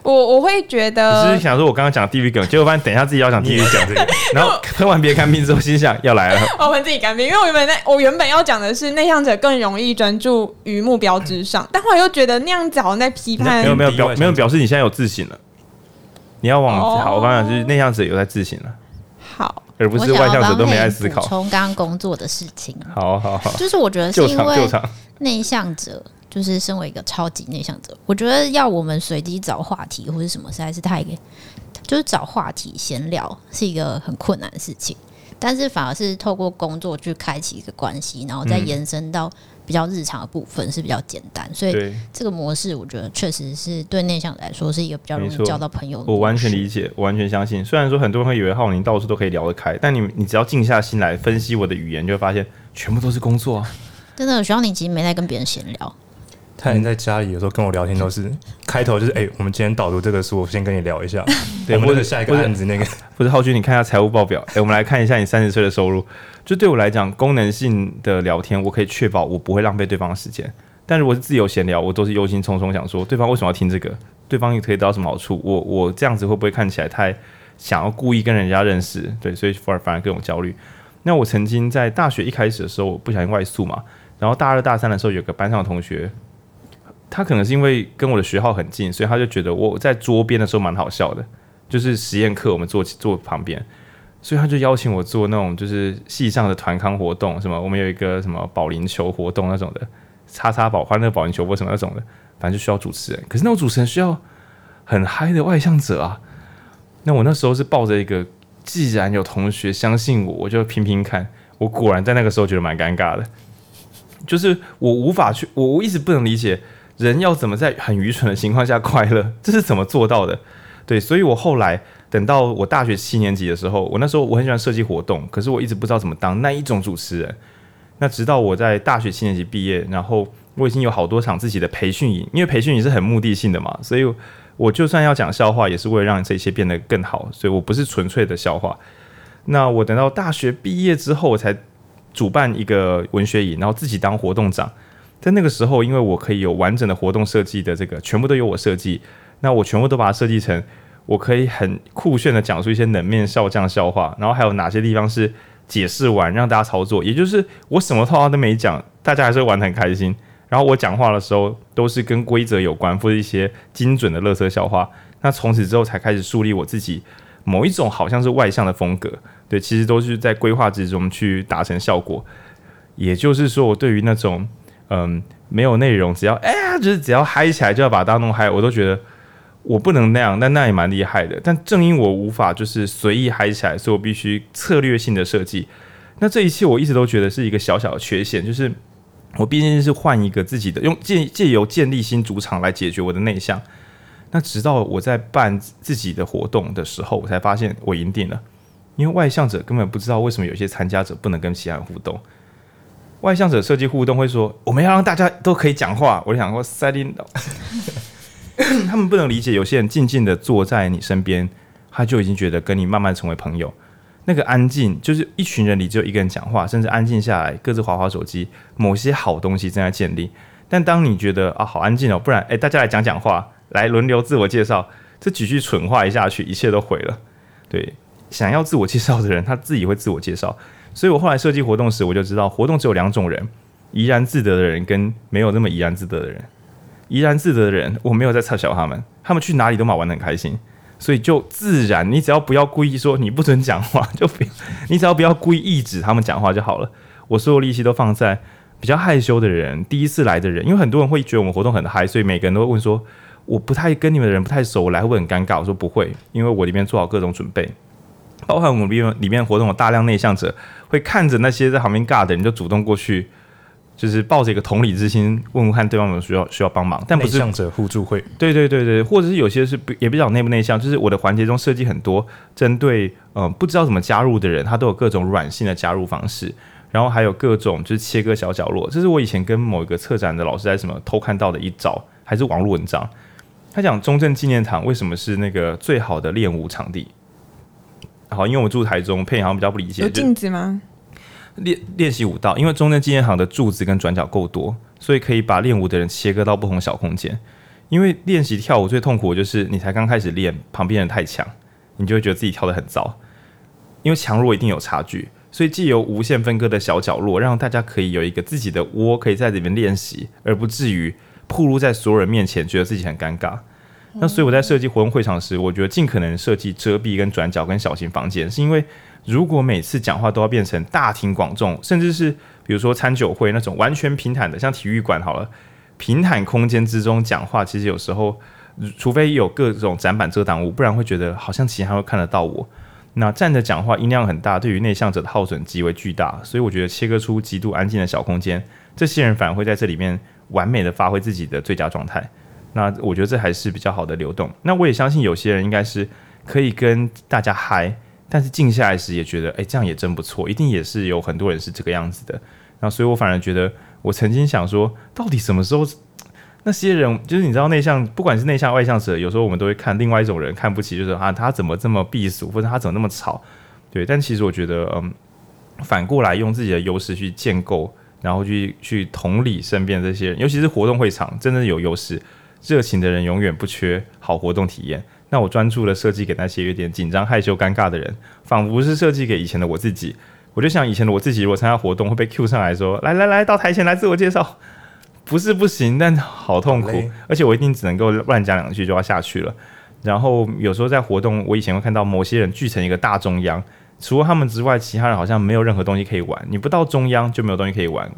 我我会觉得，只是想说，我刚刚讲地狱梗，结果发现等一下自己要讲地狱梗。这个，然后喷完别人干冰之后，心想要来了，我喷自己干冰，因为我原本在我原本要讲的是内向者更容易专注于目标之上，但后来又觉得那样子好像在批判，没有没有表没有表示你现在有自信了，你要往好，我刚就是内向者有在自信了，好，而不是外向者都没在思考。从刚刚工作的事情，好好好，就是我觉得是因为内向者。就是身为一个超级内向者，我觉得要我们随机找话题或者什么，实在是太，就是找话题闲聊是一个很困难的事情。但是反而是透过工作去开启一个关系，然后再延伸到比较日常的部分是比较简单。所以这个模式，我觉得确实是对内向者来说是一个比较容易交到朋友的。我完全理解，我完全相信。虽然说很多人会以为浩宁到处都可以聊得开，但你你只要静下心来分析我的语言，就会发现全部都是工作啊。真的，徐浩宁其实没在跟别人闲聊。他人在家里有时候跟我聊天都是开头就是哎、欸，我们今天导读这个书，我先跟你聊一下。对，或者下一个案子那个，或者浩君，你看一下财务报表。哎、欸，我们来看一下你三十岁的收入。就对我来讲，功能性的聊天，我可以确保我不会浪费对方的时间。但如果是自由闲聊，我都是忧心忡忡，想说对方为什么要听这个？对方也可以得到什么好处？我我这样子会不会看起来太想要故意跟人家认识？对，所以反而反而更有焦虑。那我曾经在大学一开始的时候，我不小心外宿嘛，然后大二大三的时候，有个班上的同学。他可能是因为跟我的学号很近，所以他就觉得我在桌边的时候蛮好笑的，就是实验课我们坐坐旁边，所以他就邀请我做那种就是系上的团康活动，什么我们有一个什么保龄球活动那种的，叉叉保欢乐保龄球或什么那种的，反正就需要主持人。可是那种主持人需要很嗨的外向者啊。那我那时候是抱着一个，既然有同学相信我，我就拼拼看。我果然在那个时候觉得蛮尴尬的，就是我无法去，我我一直不能理解。人要怎么在很愚蠢的情况下快乐？这是怎么做到的？对，所以我后来等到我大学七年级的时候，我那时候我很喜欢设计活动，可是我一直不知道怎么当那一种主持人。那直到我在大学七年级毕业，然后我已经有好多场自己的培训营，因为培训营是很目的性的嘛，所以我就算要讲笑话，也是为了让这些变得更好，所以我不是纯粹的笑话。那我等到大学毕业之后，我才主办一个文学营，然后自己当活动长。在那个时候，因为我可以有完整的活动设计的这个，全部都由我设计，那我全部都把它设计成，我可以很酷炫的讲述一些冷面笑匠笑话，然后还有哪些地方是解释完让大家操作，也就是我什么套话都没讲，大家还是玩得很开心。然后我讲话的时候都是跟规则有关，或者一些精准的乐色笑话。那从此之后才开始树立我自己某一种好像是外向的风格，对，其实都是在规划之中去达成效果。也就是说，我对于那种。嗯，没有内容，只要哎呀，就是只要嗨起来就要把大家弄嗨，我都觉得我不能那样，但那也蛮厉害的。但正因我无法就是随意嗨起来，所以我必须策略性的设计。那这一切我一直都觉得是一个小小的缺陷，就是我毕竟是换一个自己的，用借借由建立新主场来解决我的内向。那直到我在办自己的活动的时候，我才发现我赢定了。因为外向者根本不知道为什么有些参加者不能跟其他人互动。外向者设计互动会说：“我们要让大家都可以讲话。”我就想说设定 他们不能理解，有些人静静的坐在你身边，他就已经觉得跟你慢慢成为朋友。那个安静，就是一群人里只有一个人讲话，甚至安静下来，各自滑滑手机，某些好东西正在建立。但当你觉得啊，好安静哦，不然诶，大家来讲讲话，来轮流自我介绍，这几句蠢话一下去，一切都毁了。对，想要自我介绍的人，他自己会自我介绍。所以我后来设计活动时，我就知道活动只有两种人：怡然自得的人跟没有那么怡然自得的人。怡然自得的人，我没有在嘲笑他们，他们去哪里都蛮玩得很开心，所以就自然。你只要不要故意说你不准讲话，就不，你只要不要故意抑制他们讲话就好了。我所有力气都放在。比较害羞的人，第一次来的人，因为很多人会觉得我们活动很嗨，所以每个人都会问说：“我不太跟你们的人不太熟，我来会很尴尬？”我说：“不会，因为我里面做好各种准备，包含我们里面里面活动有大量内向者，会看着那些在旁边尬的人，就主动过去，就是抱着一个同理之心，问问看对方有没有需要需要帮忙。但不是内向者互助会，对对对对，或者是有些是也比较内不内向，就是我的环节中设计很多针对嗯、呃、不知道怎么加入的人，他都有各种软性的加入方式。”然后还有各种就是切割小角落，这是我以前跟某一个策展的老师在什么偷看到的一招，还是网络文章。他讲中正纪念堂为什么是那个最好的练舞场地？好，因为我住台中，佩好像比较不理解。有镜子吗？练练习舞蹈，因为中正纪念堂的柱子跟转角够多，所以可以把练舞的人切割到不同小空间。因为练习跳舞最痛苦的就是你才刚开始练，旁边人太强，你就会觉得自己跳得很糟。因为强弱一定有差距。所以，既有无限分割的小角落，让大家可以有一个自己的窝，可以在里面练习，而不至于暴露在所有人面前，觉得自己很尴尬。那所以我在设计活动会场时，我觉得尽可能设计遮蔽跟转角跟小型房间，是因为如果每次讲话都要变成大庭广众，甚至是比如说餐酒会那种完全平坦的，像体育馆好了，平坦空间之中讲话，其实有时候除非有各种展板遮挡物，不然会觉得好像其他人会看得到我。那站着讲话音量很大，对于内向者的耗损极为巨大，所以我觉得切割出极度安静的小空间，这些人反而会在这里面完美的发挥自己的最佳状态。那我觉得这还是比较好的流动。那我也相信有些人应该是可以跟大家嗨，但是静下来时也觉得，哎，这样也真不错，一定也是有很多人是这个样子的。那所以我反而觉得，我曾经想说，到底什么时候？那些人就是你知道内向，不管是内向外向者，有时候我们都会看另外一种人看不起，就是啊他怎么这么避俗，或者他怎么那么吵，对。但其实我觉得，嗯，反过来用自己的优势去建构，然后去去同理身边这些人，尤其是活动会场，真的有优势，热情的人永远不缺好活动体验。那我专注的设计给那些有点紧张、害羞、尴尬的人，仿佛是设计给以前的我自己。我就想以前的我自己，如果参加活动会被 Q 上来说，来来来到台前来自我介绍。不是不行，但好痛苦，而且我一定只能够乱讲两句就要下去了。然后有时候在活动，我以前会看到某些人聚成一个大中央，除了他们之外，其他人好像没有任何东西可以玩。你不到中央就没有东西可以玩。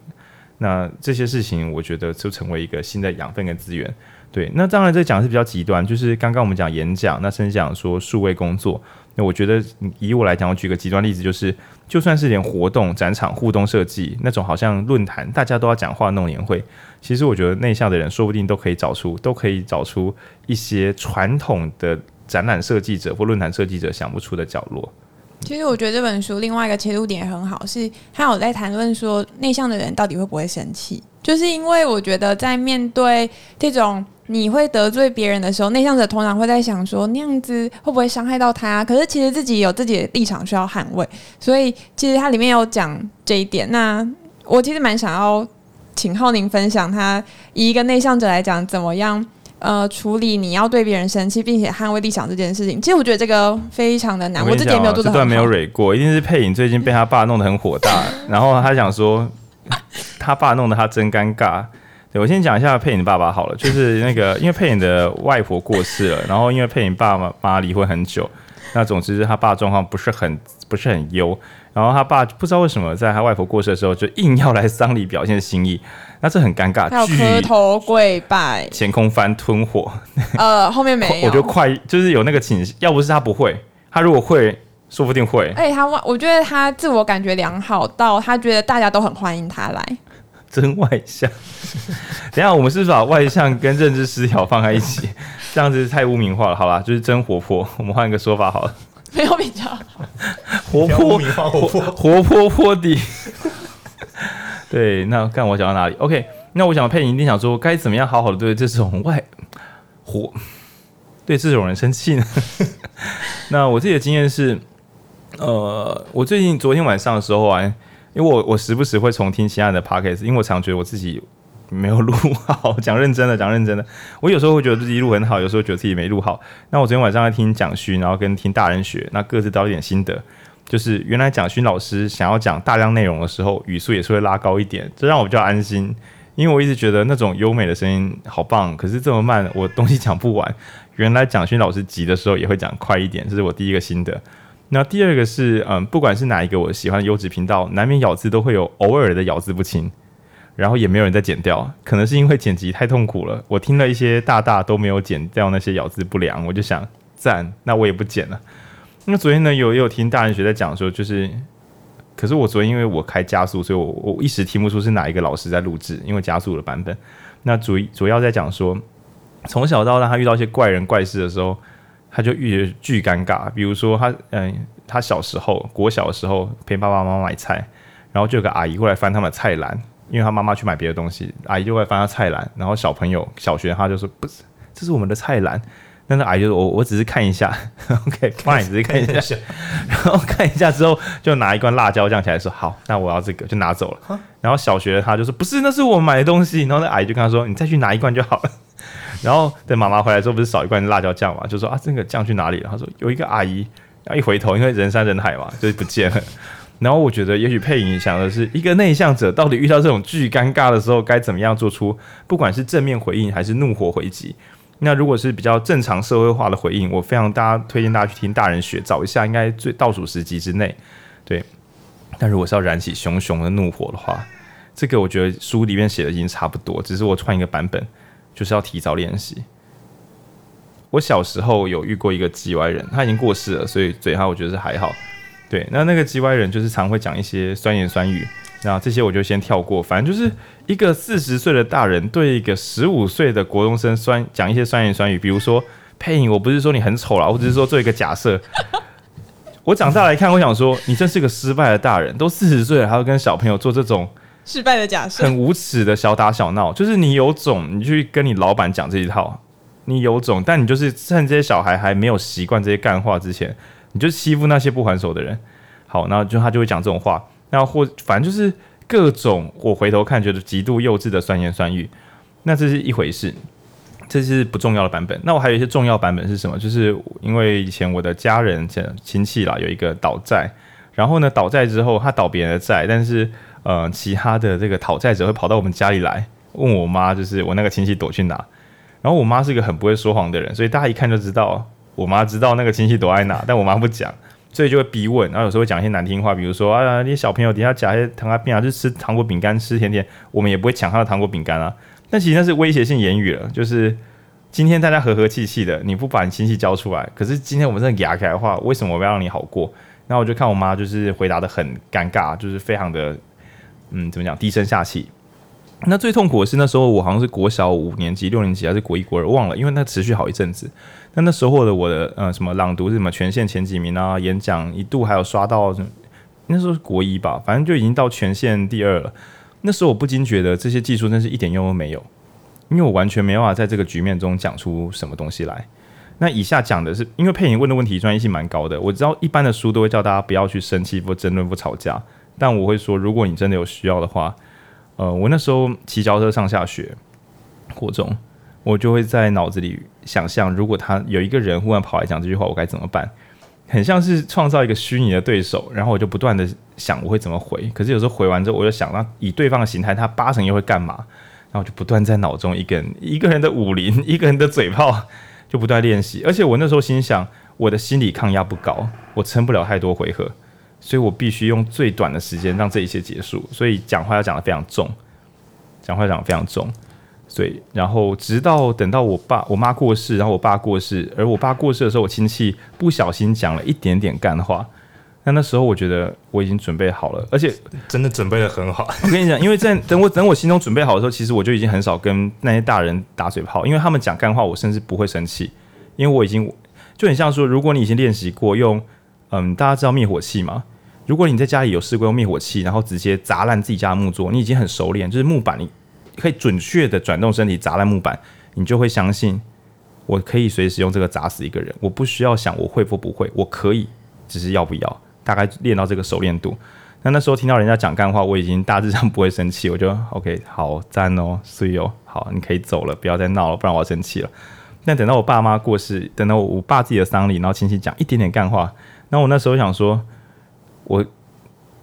那这些事情，我觉得就成为一个新的养分跟资源。对，那当然这讲的是比较极端，就是刚刚我们讲演讲，那甚至讲说数位工作。那我觉得以我来讲，我举个极端例子，就是就算是连活动、展场、互动设计那种，好像论坛大家都要讲话那种年会，其实我觉得内向的人说不定都可以找出，都可以找出一些传统的展览设计者或论坛设计者想不出的角落。其实我觉得这本书另外一个切入点也很好，是他有在谈论说内向的人到底会不会生气，就是因为我觉得在面对这种。你会得罪别人的时候，内向者通常会在想说那样子会不会伤害到他？可是其实自己有自己的立场需要捍卫，所以其实他里面有讲这一点。那我其实蛮想要请浩宁分享，他以一个内向者来讲，怎么样呃处理你要对别人生气，并且捍卫立场这件事情。其实我觉得这个非常的难，我，我自己也没有做到。这段没有蕊过，一定是佩影最近被他爸弄得很火大，然后他想说 他爸弄得他真尴尬。对，我先讲一下佩影的爸爸好了，就是那个，因为佩影的外婆过世了，然后因为佩影爸妈妈离婚很久，那总之他爸状况不是很不是很优，然后他爸不知道为什么在他外婆过世的时候就硬要来丧礼表现心意，那这很尴尬，还有磕头跪拜、前空翻吞火，呃，后面没有，我觉得快就是有那个倾，要不是他不会，他如果会，说不定会。哎，他我觉得他自我感觉良好到他觉得大家都很欢迎他来。真外向。等一下，我们是不是把外向跟认知失调放在一起？这样子太污名化了。好啦，就是真活泼。我们换一个说法好了，没有比较好。活泼，活泼，活泼泼的。对，那看我讲到哪里？OK，那我想佩颖一定想说，该怎么样好好的对这种外活，对这种人生气呢？那我自己的经验是，呃，我最近昨天晚上的时候啊，因为我我时不时会重听其他的 podcast，因为我常觉得我自己没有录好。讲认真的，讲认真的，我有时候会觉得自己录很好，有时候觉得自己没录好。那我昨天晚上在听蒋勋，然后跟听大人学，那各自都有点心得。就是原来蒋勋老师想要讲大量内容的时候，语速也是会拉高一点，这让我比较安心。因为我一直觉得那种优美的声音好棒，可是这么慢，我东西讲不完。原来蒋勋老师急的时候也会讲快一点，这是我第一个心得。那第二个是，嗯，不管是哪一个我喜欢优质频道，难免咬字都会有偶尔的咬字不清，然后也没有人在剪掉，可能是因为剪辑太痛苦了。我听了一些大大都没有剪掉那些咬字不良，我就想赞，那我也不剪了。那昨天呢，有也有听大人学在讲说，就是，可是我昨天因为我开加速，所以我我一时听不出是哪一个老师在录制，因为加速的版本。那主主要在讲说，从小到大他遇到一些怪人怪事的时候，他就遇巨尴尬。比如说他嗯，他小时候国小的时候陪爸爸妈妈买菜，然后就有个阿姨过来翻他们的菜篮，因为他妈妈去买别的东西，阿姨就会翻他菜篮，然后小朋友小学他就说不是，这是我们的菜篮。那个阿姨就说我我只是看一下，OK，妈，你只是看一下，然后看一下之后就拿一罐辣椒酱起来说好，那我要这个就拿走了。然后小学他就说不是，那是我买的东西。然后那阿姨就跟他说你再去拿一罐就好了。然后等妈妈回来之后不是少一罐辣椒酱嘛，就说啊这个酱去哪里了？他说有一个阿姨，然后一回头因为人山人海嘛，就不见了。然后我觉得也许配影想的是一个内向者到底遇到这种巨尴尬的时候该怎么样做出不管是正面回应还是怒火回击。那如果是比较正常社会化的回应，我非常大家推荐大家去听大人学，找一下，应该最倒数十集之内，对。但如果是要燃起熊熊的怒火的话，这个我觉得书里面写的已经差不多，只是我换一个版本，就是要提早练习。我小时候有遇过一个 G 歪人，他已经过世了，所以嘴他我觉得是还好。对，那那个 G 歪人就是常会讲一些酸言酸语。那这些我就先跳过，反正就是一个四十岁的大人对一个十五岁的国中生酸讲一些酸言酸语，比如说佩颖，我不是说你很丑啦，我只是说做一个假设。我长大来看，我想说你真是个失败的大人，都四十岁了，还要跟小朋友做这种失败的假设，很无耻的小打小闹。就是你有种，你去跟你老板讲这一套，你有种，但你就是趁这些小孩还没有习惯这些干话之前，你就欺负那些不还手的人。好，那就他就会讲这种话。那或反正就是各种我回头看觉得极度幼稚的酸言酸语，那这是一回事，这是不重要的版本。那我还有一些重要版本是什么？就是因为以前我的家人、亲戚啦有一个倒债，然后呢倒债之后他倒别人的债，但是呃其他的这个讨债者会跑到我们家里来问我妈，就是我那个亲戚躲去哪？然后我妈是一个很不会说谎的人，所以大家一看就知道我妈知道那个亲戚躲在哪，但我妈不讲。所以就会逼问，然后有时候会讲一些难听话，比如说啊，那些小朋友底下夹一些糖啊、饼啊，就吃糖果饼干、吃甜甜，我们也不会抢他的糖果饼干啊。但其实那是威胁性言语了，就是今天大家和和气气的，你不把你亲戚交出来，可是今天我们真的牙开的话，为什么我要让你好过？然后我就看我妈就是回答得很尴尬，就是非常的嗯，怎么讲，低声下气。那最痛苦的是那时候我好像是国小五年级、六年级还是国一、国二，忘了，因为那持续好一阵子。但那时候的我的呃什么朗读是什么全县前几名啊，演讲一度还有刷到，那时候是国一吧，反正就已经到全县第二了。那时候我不禁觉得这些技术真是一点用都没有，因为我完全没办法在这个局面中讲出什么东西来。那以下讲的是，因为佩颖问的问题专业性蛮高的，我知道一般的书都会叫大家不要去生气、不争论、不吵架，但我会说，如果你真的有需要的话，呃，我那时候骑脚车上下学，国中。我就会在脑子里想象，如果他有一个人忽然跑来讲这句话，我该怎么办？很像是创造一个虚拟的对手，然后我就不断的想我会怎么回。可是有时候回完之后，我就想，那以对方的形态，他八成又会干嘛？然后就不断在脑中一个人一个人的武林，一个人的嘴炮，就不断练习。而且我那时候心想，我的心理抗压不高，我撑不了太多回合，所以我必须用最短的时间让这一切结束。所以讲话要讲得非常重，讲话讲得非常重。对，然后直到等到我爸我妈过世，然后我爸过世，而我爸过世的时候，我亲戚不小心讲了一点点干话，那那时候我觉得我已经准备好了，而且真的准备的很好。我跟你讲，因为在等我等我心中准备好的时候，其实我就已经很少跟那些大人打嘴炮，因为他们讲干话，我甚至不会生气，因为我已经就很像说，如果你已经练习过用，嗯，大家知道灭火器吗？如果你在家里有试过用灭火器，然后直接砸烂自己家的木桌，你已经很熟练，就是木板你可以准确的转动身体砸烂木板，你就会相信我可以随时用这个砸死一个人，我不需要想我会或不会，我可以，只是要不要，大概练到这个熟练度。那那时候听到人家讲干话，我已经大致上不会生气，我就 OK，好赞哦，所以哦，好，你可以走了，不要再闹了，不然我要生气了。但等到我爸妈过世，等到我爸自己的丧礼，然后亲戚讲一点点干话，那我那时候想说。我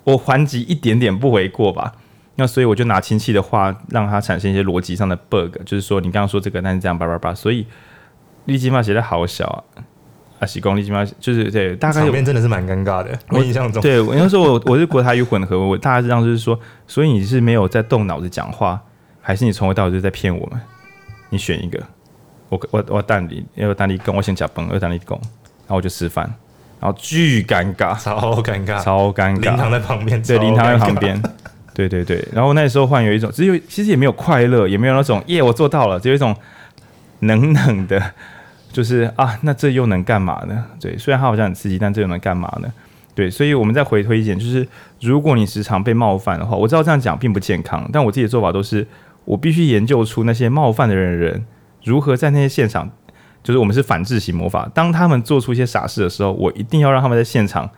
我还击一点点不为过吧，那所以我就拿亲戚的话让他产生一些逻辑上的 bug，就是说你刚刚说这个，但是这样叭叭叭，所以立基嘛写的好小啊，啊喜功立基嘛就是对，大概场面真的是蛮尴尬的，我印象中，对，我那时候我我是国台语混合，我大概是这样，就是说，所以你是没有在动脑子讲话，还是你从头到尾就在骗我们？你选一个，我我我带你，因为带你跟我先讲崩，我带你讲，然后我就吃饭。然后巨尴尬，超尴尬，超尴尬。灵堂在旁边，对，灵堂在旁边，对对对。然后那时候换有一种，只有其实也没有快乐，也没有那种耶，我做到了，只有一种冷冷的，就是啊，那这又能干嘛呢？对，虽然它好像很刺激，但这又能干嘛呢？对，所以我们再回推一点，就是如果你时常被冒犯的话，我知道这样讲并不健康，但我自己的做法都是，我必须研究出那些冒犯的人人如何在那些现场。就是我们是反制型魔法，当他们做出一些傻事的时候，我一定要让他们在现场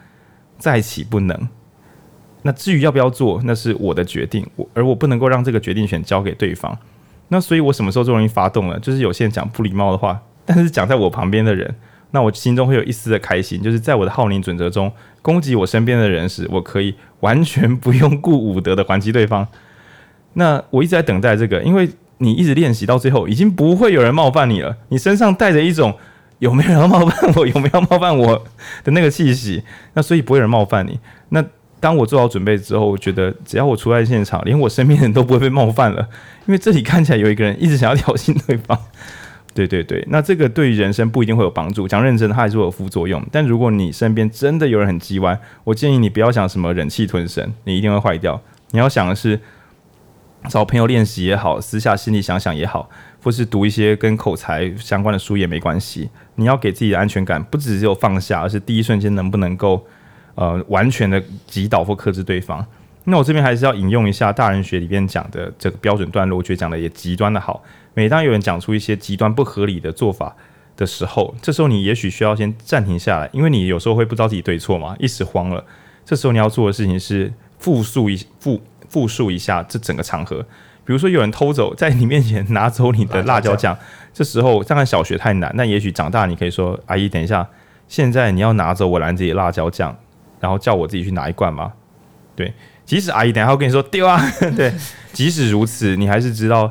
再起不能。那至于要不要做，那是我的决定，我而我不能够让这个决定权交给对方。那所以，我什么时候最容易发动了？就是有些人讲不礼貌的话，但是讲在我旁边的人，那我心中会有一丝的开心。就是在我的浩宁准则中，攻击我身边的人时，我可以完全不用顾武德的还击对方。那我一直在等待这个，因为。你一直练习到最后，已经不会有人冒犯你了。你身上带着一种有没有人要冒犯我，有没有冒犯我的那个气息，那所以不会有人冒犯你。那当我做好准备之后，我觉得只要我出在现场，连我身边人都不会被冒犯了，因为这里看起来有一个人一直想要挑衅对方。对对对，那这个对于人生不一定会有帮助。讲认真的，它还是会有副作用。但如果你身边真的有人很叽歪，我建议你不要想什么忍气吞声，你一定会坏掉。你要想的是。找朋友练习也好，私下心里想想也好，或是读一些跟口才相关的书也没关系。你要给自己的安全感，不只只有放下，而是第一瞬间能不能够呃完全的击倒或克制对方。那我这边还是要引用一下大人学里边讲的这个标准段落，我觉得讲的也极端的好。每当有人讲出一些极端不合理的做法的时候，这时候你也许需要先暂停下来，因为你有时候会不知道自己对错嘛，一时慌了。这时候你要做的事情是复述一复。复述一下这整个场合，比如说有人偷走，在你面前拿走你的辣椒酱，这时候当然小学太难，那也许长大你可以说：“阿姨，等一下，现在你要拿走我篮子里的辣椒酱，然后叫我自己去拿一罐吗？”对，即使阿姨等一下会跟你说丢啊，对，即使如此，你还是知道，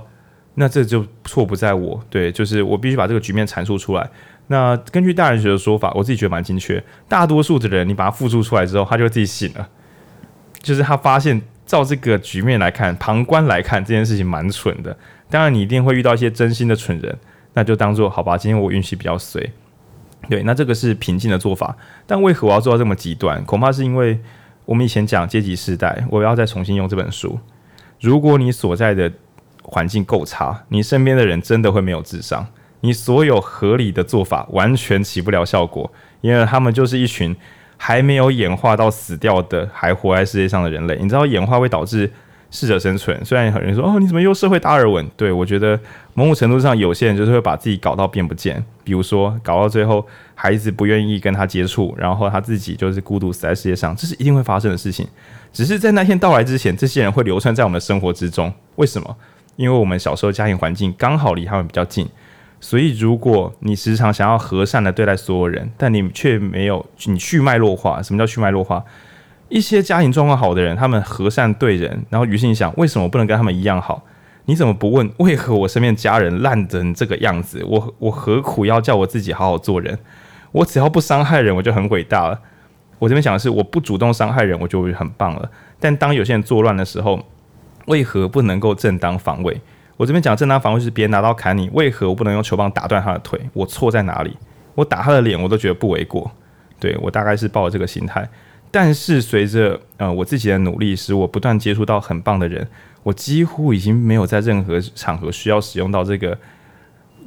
那这就错不在我，对，就是我必须把这个局面阐述出来。那根据大人学的说法，我自己觉得蛮精确，大多数的人你把它复述出来之后，他就会自己醒了，就是他发现。照这个局面来看，旁观来看，这件事情蛮蠢的。当然，你一定会遇到一些真心的蠢人，那就当做好吧。今天我运气比较衰，对，那这个是平静的做法。但为何我要做到这么极端？恐怕是因为我们以前讲阶级世代，我要再重新用这本书。如果你所在的环境够差，你身边的人真的会没有智商，你所有合理的做法完全起不了效果，因为他们就是一群。还没有演化到死掉的，还活在世界上的人类，你知道演化会导致适者生存。虽然有人说哦，你怎么又社会达尔文？对，我觉得某种程度上，有些人就是会把自己搞到变不见。比如说，搞到最后，孩子不愿意跟他接触，然后他自己就是孤独死在世界上，这是一定会发生的事情。只是在那天到来之前，这些人会流窜在我们的生活之中。为什么？因为我们小时候家庭环境刚好离他们比较近。所以，如果你时常想要和善的对待所有人，但你却没有你去脉络化。什么叫去脉络化？一些家庭状况好的人，他们和善对人，然后于是你想，为什么不能跟他们一样好？你怎么不问为何我身边家人烂成这个样子？我我何苦要叫我自己好好做人？我只要不伤害人，我就很伟大了。我这边讲的是，我不主动伤害人，我就很棒了。但当有些人作乱的时候，为何不能够正当防卫？我这边讲正当防卫是别人拿刀砍你，为何我不能用球棒打断他的腿？我错在哪里？我打他的脸我都觉得不为过。对，我大概是抱着这个心态。但是随着呃我自己的努力，使我不断接触到很棒的人，我几乎已经没有在任何场合需要使用到这个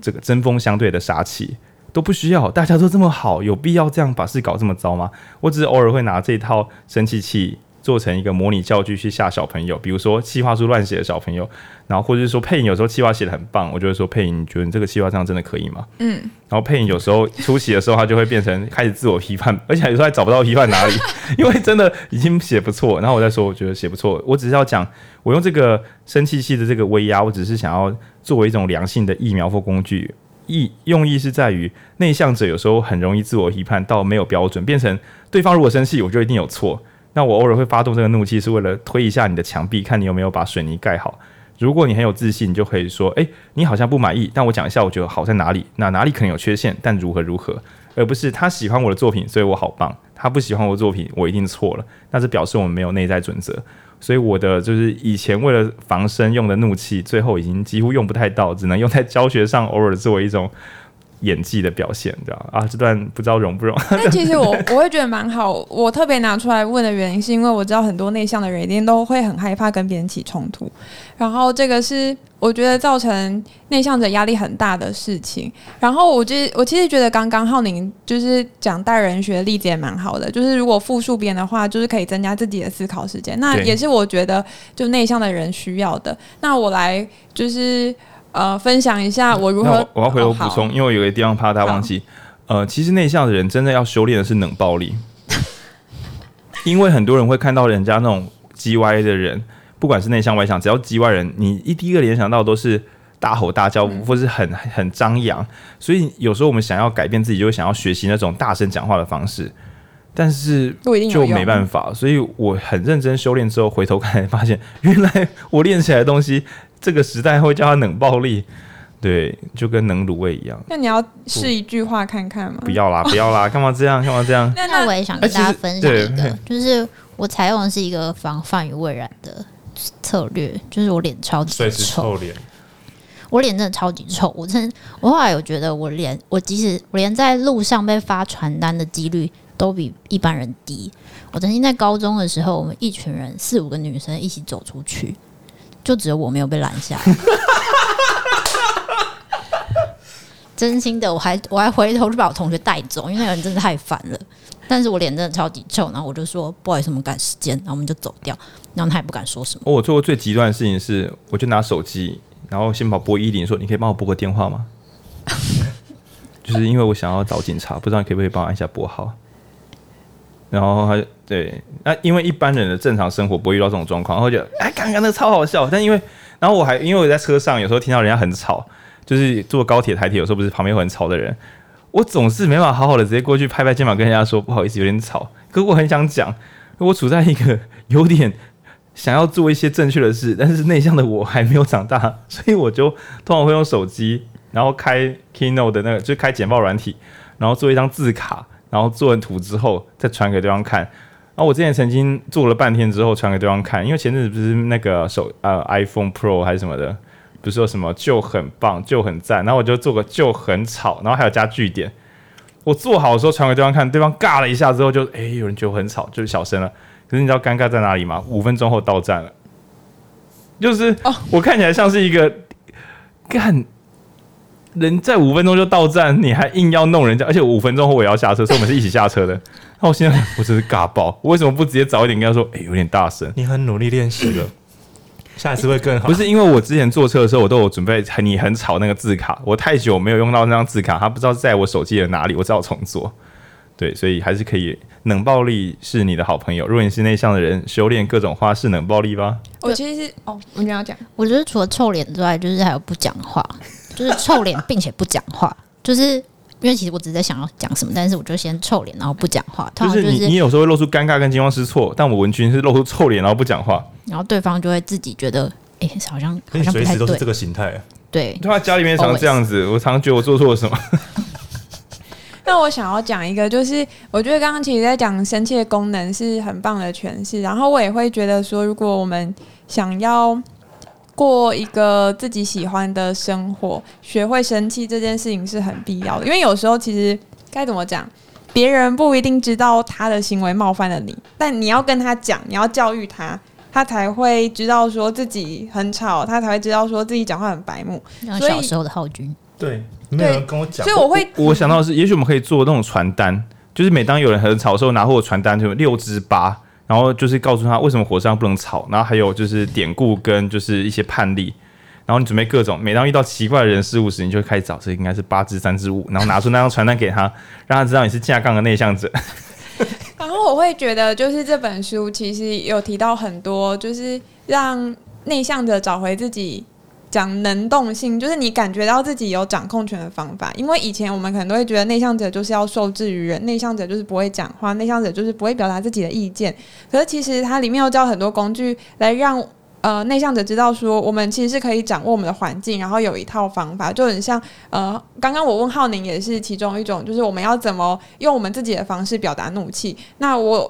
这个针锋相对的杀气，都不需要。大家都这么好，有必要这样把事搞这么糟吗？我只是偶尔会拿这一套生气气。做成一个模拟教具去吓小朋友，比如说企划书乱写的小朋友，然后或者是说配音有时候企划写的很棒，我就会说配音，你觉得你这个企划这样真的可以吗？嗯，然后配音有时候出席的时候，他就会变成开始自我批判，而且有时候还找不到批判哪里，因为真的已经写不错。然后我再说，我觉得写不错，我只是要讲，我用这个生气气的这个威压，我只是想要作为一种良性的疫苗或工具，意用意是在于内向者有时候很容易自我批判到没有标准，变成对方如果生气，我就一定有错。那我偶尔会发动这个怒气，是为了推一下你的墙壁，看你有没有把水泥盖好。如果你很有自信，你就可以说：“诶，你好像不满意，但我讲一下，我觉得好在哪里？那哪里可能有缺陷，但如何如何，而不是他喜欢我的作品，所以我好棒；他不喜欢我的作品，我一定错了。那是表示我们没有内在准则。所以我的就是以前为了防身用的怒气，最后已经几乎用不太到，只能用在教学上，偶尔作为一种。演技的表现，这样？啊，这段不知道容不容。但其实我我会觉得蛮好。我特别拿出来问的原因，是因为我知道很多内向的人一定都会很害怕跟别人起冲突，然后这个是我觉得造成内向者压力很大的事情。然后我觉我其实觉得刚刚浩宁就是讲带人学的例子也蛮好的，就是如果复述别人的话，就是可以增加自己的思考时间。那也是我觉得就内向的人需要的。那我来就是。呃，分享一下我如何。我，我要回头补充，哦、因为我有个地方怕大家忘记。呃，其实内向的人真的要修炼的是冷暴力，因为很多人会看到人家那种叽歪的人，不管是内向外向，只要叽歪人，你一第一个联想到都是大吼大叫，或是很很张扬。所以有时候我们想要改变自己，就会想要学习那种大声讲话的方式，但是就没办法。所以我很认真修炼之后，回头看发现，原来我练起来的东西。这个时代会叫他冷暴力，对，就跟冷卤味一样。那你要试一句话看看吗？不要啦，不要啦，干嘛这样？干嘛这样？那我也想跟大家分享一个，就是我采用的是一个防范于未然的策略，就是我脸超级臭，臭脸。我脸真的超级臭。我真，我后来有觉得我脸，我即使我连在路上被发传单的几率都比一般人低。我曾经在高中的时候，我们一群人四五个女生一起走出去。就只有我没有被拦下，真心的，我还我还回头就把我同学带走，因为那个人真的太烦了。但是我脸真的超级臭，然后我就说不好意思，我们赶时间，然后我们就走掉，然后他也不敢说什么。我做过最极端的事情是，我就拿手机，然后先把拨一零说，你可以帮我拨个电话吗？就是因为我想要找警察，不知道你可不可以帮我按下拨号。然后他就对，那因为一般人的正常生活不会遇到这种状况，然后就哎，刚刚那个超好笑。但因为，然后我还因为我在车上，有时候听到人家很吵，就是坐高铁、台铁，有时候不是旁边会很吵的人，我总是没办法好好的直接过去拍拍肩膀跟人家说不好意思，有点吵。可我很想讲，我处在一个有点想要做一些正确的事，但是内向的我还没有长大，所以我就通常会用手机，然后开 Keynote 的那个，就开简报软体，然后做一张字卡。然后做完图之后再传给对方看。然后我之前曾经做了半天之后传给对方看，因为前阵子不是那个手呃 iPhone Pro 还是什么的，不是说什么就很棒就很赞，然后我就做个就很吵，然后还有加句点。我做好的时候传给对方看，对方尬了一下之后就哎有人觉得我很吵，就是小声了。可是你知道尴尬在哪里吗？五分钟后到站了，就是我看起来像是一个干。人在五分钟就到站，你还硬要弄人家，而且五分钟后我也要下车，所以我们是一起下车的。那我现在我真是尬爆，我为什么不直接早一点跟他说？哎、欸，有点大声。你很努力练习了，下一次会更好。不是因为我之前坐车的时候，我都有准备很你很吵那个字卡，我太久没有用到那张字卡，他不知道在我手机的哪里，我只好重做。对，所以还是可以。冷暴力是你的好朋友。如果你是内向的人，修炼各种花式冷暴力吧。我其实是哦，我你要讲，我觉得除了臭脸之外，就是还有不讲话。就是臭脸，并且不讲话，就是因为其实我只是在想要讲什么，但是我就先臭脸，然后不讲话。就是你，你有时候会露出尴尬跟惊慌失措，但我文君是露出臭脸，然后不讲话，然后对方就会自己觉得，哎、欸，好像好像不太对。随时都是这个形态。对，他家里面常这样子.我常觉得我做错了什么。那我想要讲一个，就是我觉得刚刚其实在讲生气的功能是很棒的诠释，然后我也会觉得说，如果我们想要。过一个自己喜欢的生活，学会生气这件事情是很必要的。因为有时候其实该怎么讲，别别人不一定知道他的行为冒犯了你，但你要跟他讲，你要教育他，他才会知道说自己很吵，他才会知道说自己讲话很白目。像小时候的浩君，对，没有人跟我讲，所以我会我，我想到的是，也许我们可以做那种传单，就是每当有人很吵的时候，拿货传单就六支八，然后就是告诉他为什么火车上不能吵，然后还有就是典故跟就是一些判例。然后你准备各种，每当遇到奇怪的人事物时，你就会开始找，这应该是八至三至五，然后拿出那张传单给他，让他知道你是架杠的内向者。然后我会觉得，就是这本书其实有提到很多，就是让内向者找回自己讲能动性，就是你感觉到自己有掌控权的方法。因为以前我们可能都会觉得内向者就是要受制于人，内向者就是不会讲话，内向者就是不会表达自己的意见。可是其实它里面又教很多工具来让。呃，内向者知道说，我们其实是可以掌握我们的环境，然后有一套方法，就很像呃，刚刚我问浩宁也是其中一种，就是我们要怎么用我们自己的方式表达怒气。那我。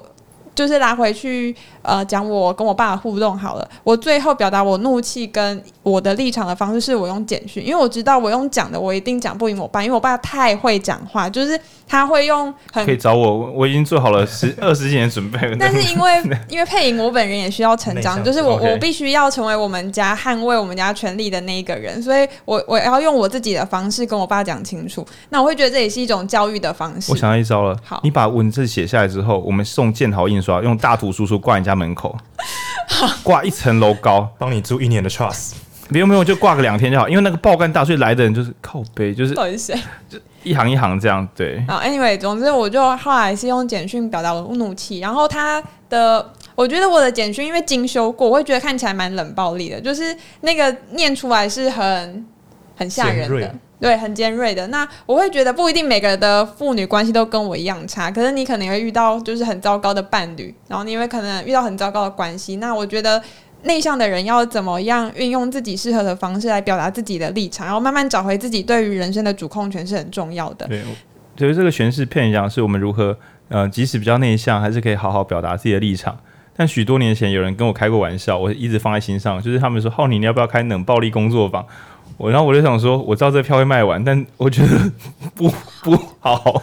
就是拉回去，呃，讲我跟我爸的互动好了。我最后表达我怒气跟我的立场的方式，是我用简讯，因为我知道我用讲的，我一定讲不赢我爸，因为我爸太会讲话，就是他会用很可以找我，我已经做好了 十二十几年准备了。但是因为因为配音，我本人也需要成长，就是我我必须要成为我们家捍卫我们家权利的那一个人，所以我我要用我自己的方式跟我爸讲清楚。那我会觉得这也是一种教育的方式。我想到一招了，好，你把文字写下来之后，我们送建豪印刷。用大图输出挂你家门口，挂一层楼高，帮你租一年的 trust。没有没有，就挂个两天就好。因为那个爆肝大，所以来的人就是靠背，就是到底是谁？就一行一行这样。对。啊，anyway，总之我就后来是用简讯表达我的怒气。然后他的，我觉得我的简讯因为精修过，我会觉得看起来蛮冷暴力的，就是那个念出来是很很吓人的。对，很尖锐的。那我会觉得不一定每个人的父女关系都跟我一样差，可是你可能会遇到就是很糟糕的伴侣，然后你会可能遇到很糟糕的关系。那我觉得内向的人要怎么样运用自己适合的方式来表达自己的立场，然后慢慢找回自己对于人生的主控权是很重要的。对，所以这个诠释片讲是我们如何呃，即使比较内向，还是可以好好表达自己的立场。但许多年前有人跟我开过玩笑，我一直放在心上，就是他们说：“浩宁，你要不要开冷暴力工作坊？”我然后我就想说，我知道这票会卖完，但我觉得 不不好，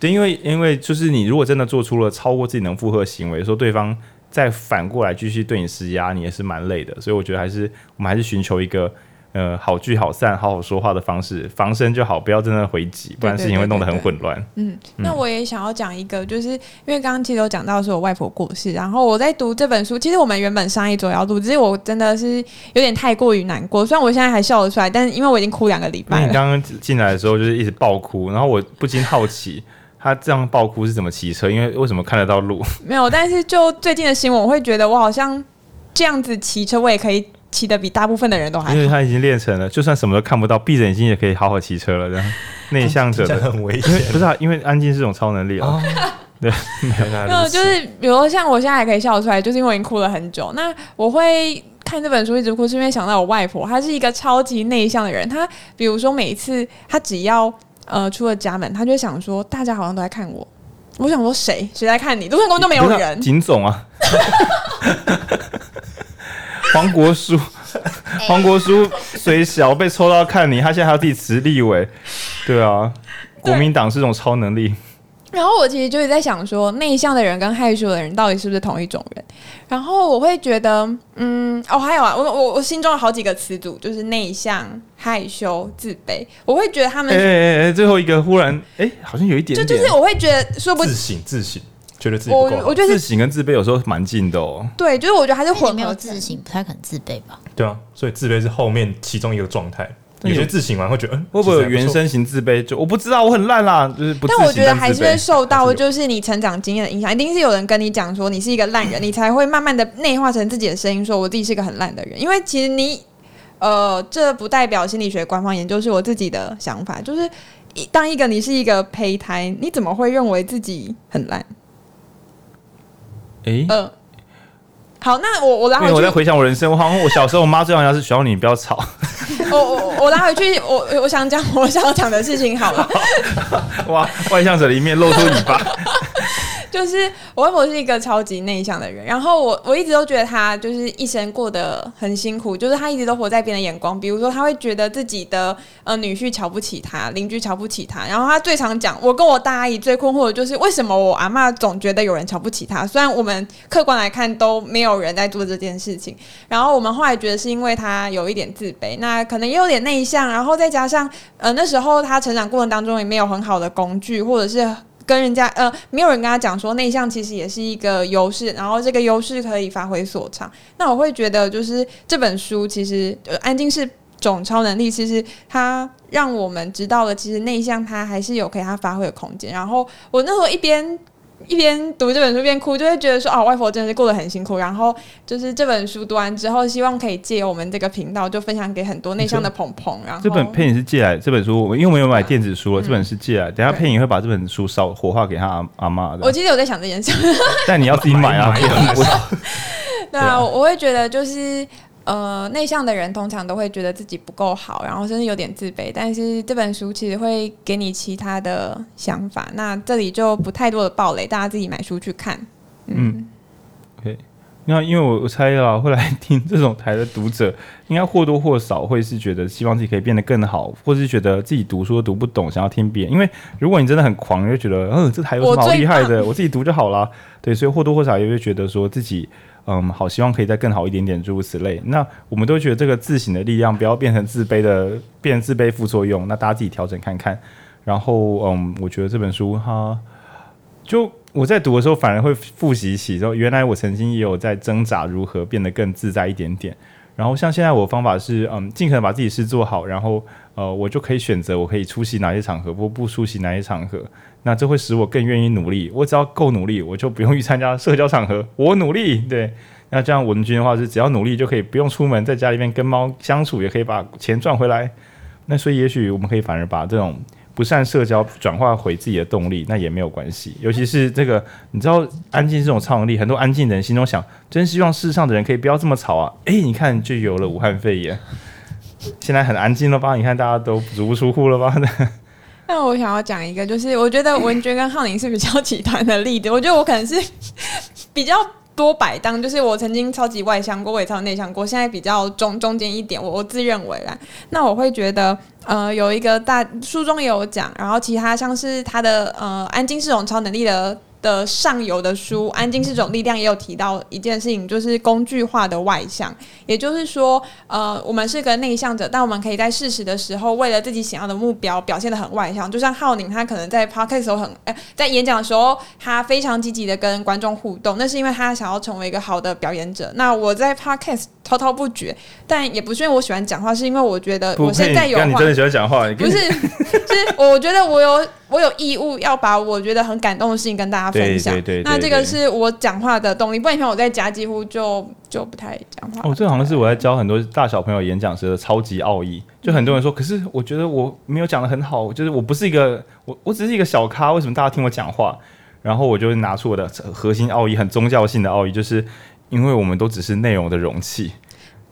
对，因为因为就是你如果真的做出了超过自己能负荷行为，说对方再反过来继续对你施压，你也是蛮累的，所以我觉得还是我们还是寻求一个。呃，好聚好散，好好说话的方式，防身就好，不要真的回击，不然事情会弄得很混乱。嗯，那我也想要讲一个，就是因为刚刚其实有讲到说我外婆过世，然后我在读这本书，其实我们原本上一周要录，只是我真的是有点太过于难过，虽然我现在还笑得出来，但是因为我已经哭两个礼拜了。你刚刚进来的时候就是一直爆哭，然后我不禁好奇，他这样爆哭是怎么骑车？因为为什么看得到路？没有，但是就最近的新闻，我会觉得我好像这样子骑车，我也可以。骑的比大部分的人都还好，因为他已经练成了，就算什么都看不到，闭着眼睛也可以好好骑车了。这样 内向者的很危险，不是啊？因为安静是种超能力哦。对，没有，就是比如说像我现在还可以笑出来，就是因为我已经哭了很久。那我会看这本书一直哭，是因为想到我外婆，她是一个超级内向的人。她比如说每一次她只要呃出了家门，她就会想说大家好像都在看我。我想说谁谁在看你？路上根本就没有人。警总啊。黄国书，黄国书虽小被抽到看你，他现在还要自己辞立委，对啊，国民党是种超能力。然后我其实就是在想说，内向的人跟害羞的人到底是不是同一种人？然后我会觉得，嗯，哦，还有啊，我我我心中有好几个词组，就是内向、害羞、自卑。我会觉得他们，哎哎哎，最后一个忽然，哎，好像有一点点，就就是我会觉得说不自省自省。觉得自己我我觉得自省跟自卑有时候蛮近的哦。对，就是我觉得还是混合。没有自省，不太可能自卑吧？对啊，所以自卑是后面其中一个状态。有些自省完会觉得，嗯，会不会有原生型自卑？就我不知道，我很烂啦，就是不。但我觉得还是会受到就是你成长经验的影响，一定是有人跟你讲说你是一个烂人，你才会慢慢的内化成自己的声音，说我自己是一个很烂的人。因为其实你，呃，这不代表心理学官方研究，是我自己的想法。就是当一个你是一个胚胎，你怎么会认为自己很烂？哎，嗯、呃，好，那我我拉回去，我在回想我人生，我好像我小时候，我妈最想要是小你不要吵。我我我拉回去，我我想讲我想要讲的事情好了。哇，外向者的一面露出尾巴。就是我外婆是一个超级内向的人，然后我我一直都觉得她就是一生过得很辛苦，就是她一直都活在别人的眼光，比如说她会觉得自己的呃女婿瞧不起她，邻居瞧不起她，然后她最常讲，我跟我大阿姨最困惑的就是为什么我阿嬷总觉得有人瞧不起她，虽然我们客观来看都没有人在做这件事情，然后我们后来觉得是因为她有一点自卑，那可能也有点内向，然后再加上呃那时候她成长过程当中也没有很好的工具，或者是。跟人家呃，没有人跟他讲说内向其实也是一个优势，然后这个优势可以发挥所长。那我会觉得，就是这本书其实呃，安静是种超能力，其实它让我们知道了，其实内向它还是有可以它发挥的空间。然后我那时候一边。一边读这本书一边哭，就会觉得说啊，外婆真的是过得很辛苦。然后就是这本书读完之后，希望可以借我们这个频道，就分享给很多内向的朋朋。然后这本佩影是借来这本书，因为我没有买电子书了，嗯、这本是借来。等下佩影会把这本书烧火化给他阿阿妈的。我其实有在想这件事，但你要自己买啊。对啊，我会觉得就是。呃，内向的人通常都会觉得自己不够好，然后甚至有点自卑。但是这本书其实会给你其他的想法。那这里就不太多的暴雷，大家自己买书去看。嗯，嗯，OK。那因为我我猜啊，会来听这种台的读者，应该或多或少会是觉得希望自己可以变得更好，或是觉得自己读书读不懂，想要听别人。因为如果你真的很狂，就觉得嗯，这台有什么好厉害的，我，我自己读就好了。对，所以或多或少也会觉得说自己。嗯，好，希望可以再更好一点点，诸如此类。那我们都觉得这个自省的力量不要变成自卑的，变成自卑副作用。那大家自己调整看看。然后，嗯，我觉得这本书哈，就我在读的时候，反而会复习起说，原来我曾经也有在挣扎如何变得更自在一点点。然后，像现在我的方法是，嗯，尽可能把自己事做好，然后，呃，我就可以选择我可以出席哪些场合，不不出席哪些场合。那这会使我更愿意努力。我只要够努力，我就不用去参加社交场合。我努力，对。那这样文君的话是，只要努力就可以不用出门，在家里面跟猫相处，也可以把钱赚回来。那所以也许我们可以反而把这种不善社交转化回自己的动力，那也没有关系。尤其是这个，你知道安静这种超能力，很多安静的人心中想，真希望世上的人可以不要这么吵啊。诶，你看就有了武汉肺炎，现在很安静了吧？你看大家都足不出户了吧？那我想要讲一个，就是我觉得文娟跟浩宁是比较极端的例子。我觉得我可能是 比较多摆荡，就是我曾经超级外向过，我也超内向过，现在比较中中间一点。我我自认为啦，那我会觉得，呃，有一个大书中也有讲，然后其他像是他的呃，安静是种超能力的。的上游的书《安静是种力量》也有提到一件事情，就是工具化的外向。也就是说，呃，我们是个内向者，但我们可以在适时的时候，为了自己想要的目标，表现得很外向。就像浩宁，他可能在 podcast 时候很，哎、在演讲的时候，他非常积极的跟观众互动，那是因为他想要成为一个好的表演者。那我在 podcast 滔滔不绝，但也不是因为我喜欢讲话，是因为我觉得我现在有话。你真的喜欢讲话？不是，是我觉得我有。我有义务要把我觉得很感动的事情跟大家分享。对对对对对，那这个是我讲话的动力。不然你看我在家几乎就就不太讲话。哦，这好像是我在教很多大小朋友演讲时的超级奥义。就很多人说，可是我觉得我没有讲的很好，就是我不是一个我我只是一个小咖，为什么大家听我讲话？然后我就拿出我的核心奥义，很宗教性的奥义，就是因为我们都只是内容的容器。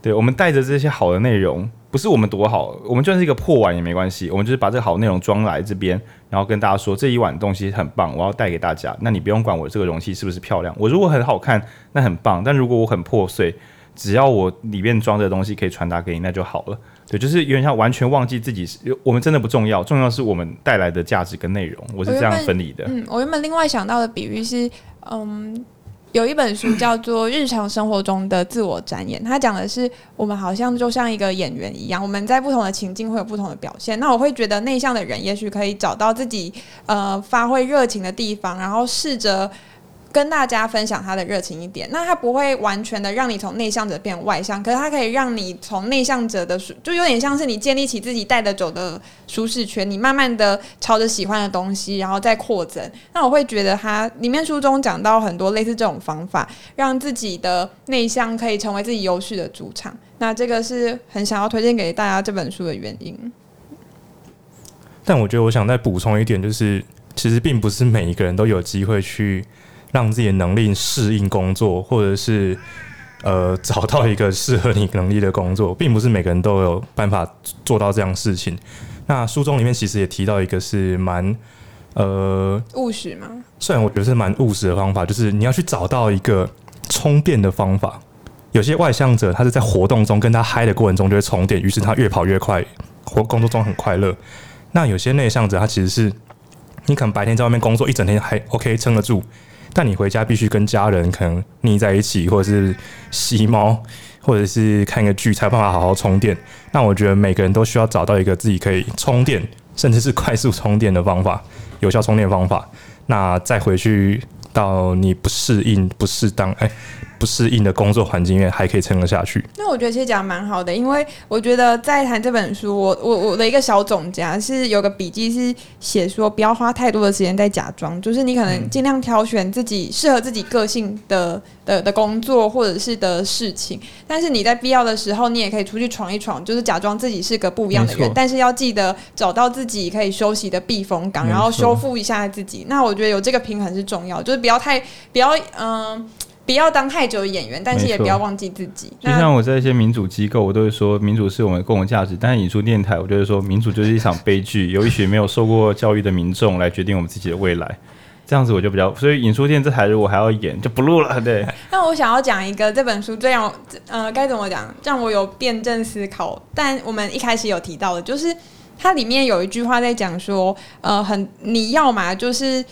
对，我们带着这些好的内容。不是我们多好，我们就算是一个破碗也没关系。我们就是把这个好内容装来这边，然后跟大家说这一碗东西很棒，我要带给大家。那你不用管我这个容器是不是漂亮，我如果很好看，那很棒。但如果我很破碎，只要我里面装的东西可以传达给你，那就好了。对，就是有点像完全忘记自己是，我们真的不重要，重要是我们带来的价值跟内容。我是这样分离的。嗯，我原本另外想到的比喻是，嗯。有一本书叫做《日常生活中的自我展演》，它讲的是我们好像就像一个演员一样，我们在不同的情境会有不同的表现。那我会觉得内向的人也许可以找到自己呃发挥热情的地方，然后试着。跟大家分享他的热情一点，那他不会完全的让你从内向者变外向，可是他可以让你从内向者的舒就有点像是你建立起自己带得走的舒适圈，你慢慢的朝着喜欢的东西，然后再扩增。那我会觉得他里面书中讲到很多类似这种方法，让自己的内向可以成为自己优势的主场。那这个是很想要推荐给大家这本书的原因。但我觉得我想再补充一点，就是其实并不是每一个人都有机会去。让自己的能力适应工作，或者是呃 找到一个适合你能力的工作，并不是每个人都有办法做到这样事情。那书中里面其实也提到一个是蛮呃，务实吗？虽然我觉得是蛮务实的方法，就是你要去找到一个充电的方法。有些外向者，他是在活动中跟他嗨的过程中就会充电，于是他越跑越快，或工作中很快乐。那有些内向者，他其实是你可能白天在外面工作一整天还 OK 撑得住，但你回家必须跟家人可能腻在一起，或者是吸猫，或者是看个剧，才有办法好好充电。那我觉得每个人都需要找到一个自己可以充电，甚至是快速充电的方法，有效充电方法。那再回去到你不适应、不适当，哎。不适应的工作环境，因为还可以撑得下去。那我觉得其实讲蛮好的，因为我觉得在谈这本书，我我我的一个小总结是有个笔记是写说，不要花太多的时间在假装，就是你可能尽量挑选自己适合自己个性的的的工作或者是的事情，但是你在必要的时候，你也可以出去闯一闯，就是假装自己是个不一样的人，但是要记得找到自己可以休息的避风港，然后修复一下自己。那我觉得有这个平衡是重要，就是不要太不要嗯。呃不要当太久的演员，但是也不要忘记自己。就像我在一些民主机构，我都会说民主是我们的共同价值。但是引出电台，我就会说民主就是一场悲剧，由一群没有受过教育的民众来决定我们自己的未来。这样子我就比较，所以引出电这台如果还要演，就不录了。对。那我想要讲一个这本书最让我呃该怎么讲，让我有辩证思考。但我们一开始有提到的，就是它里面有一句话在讲说，呃，很你要嘛就是。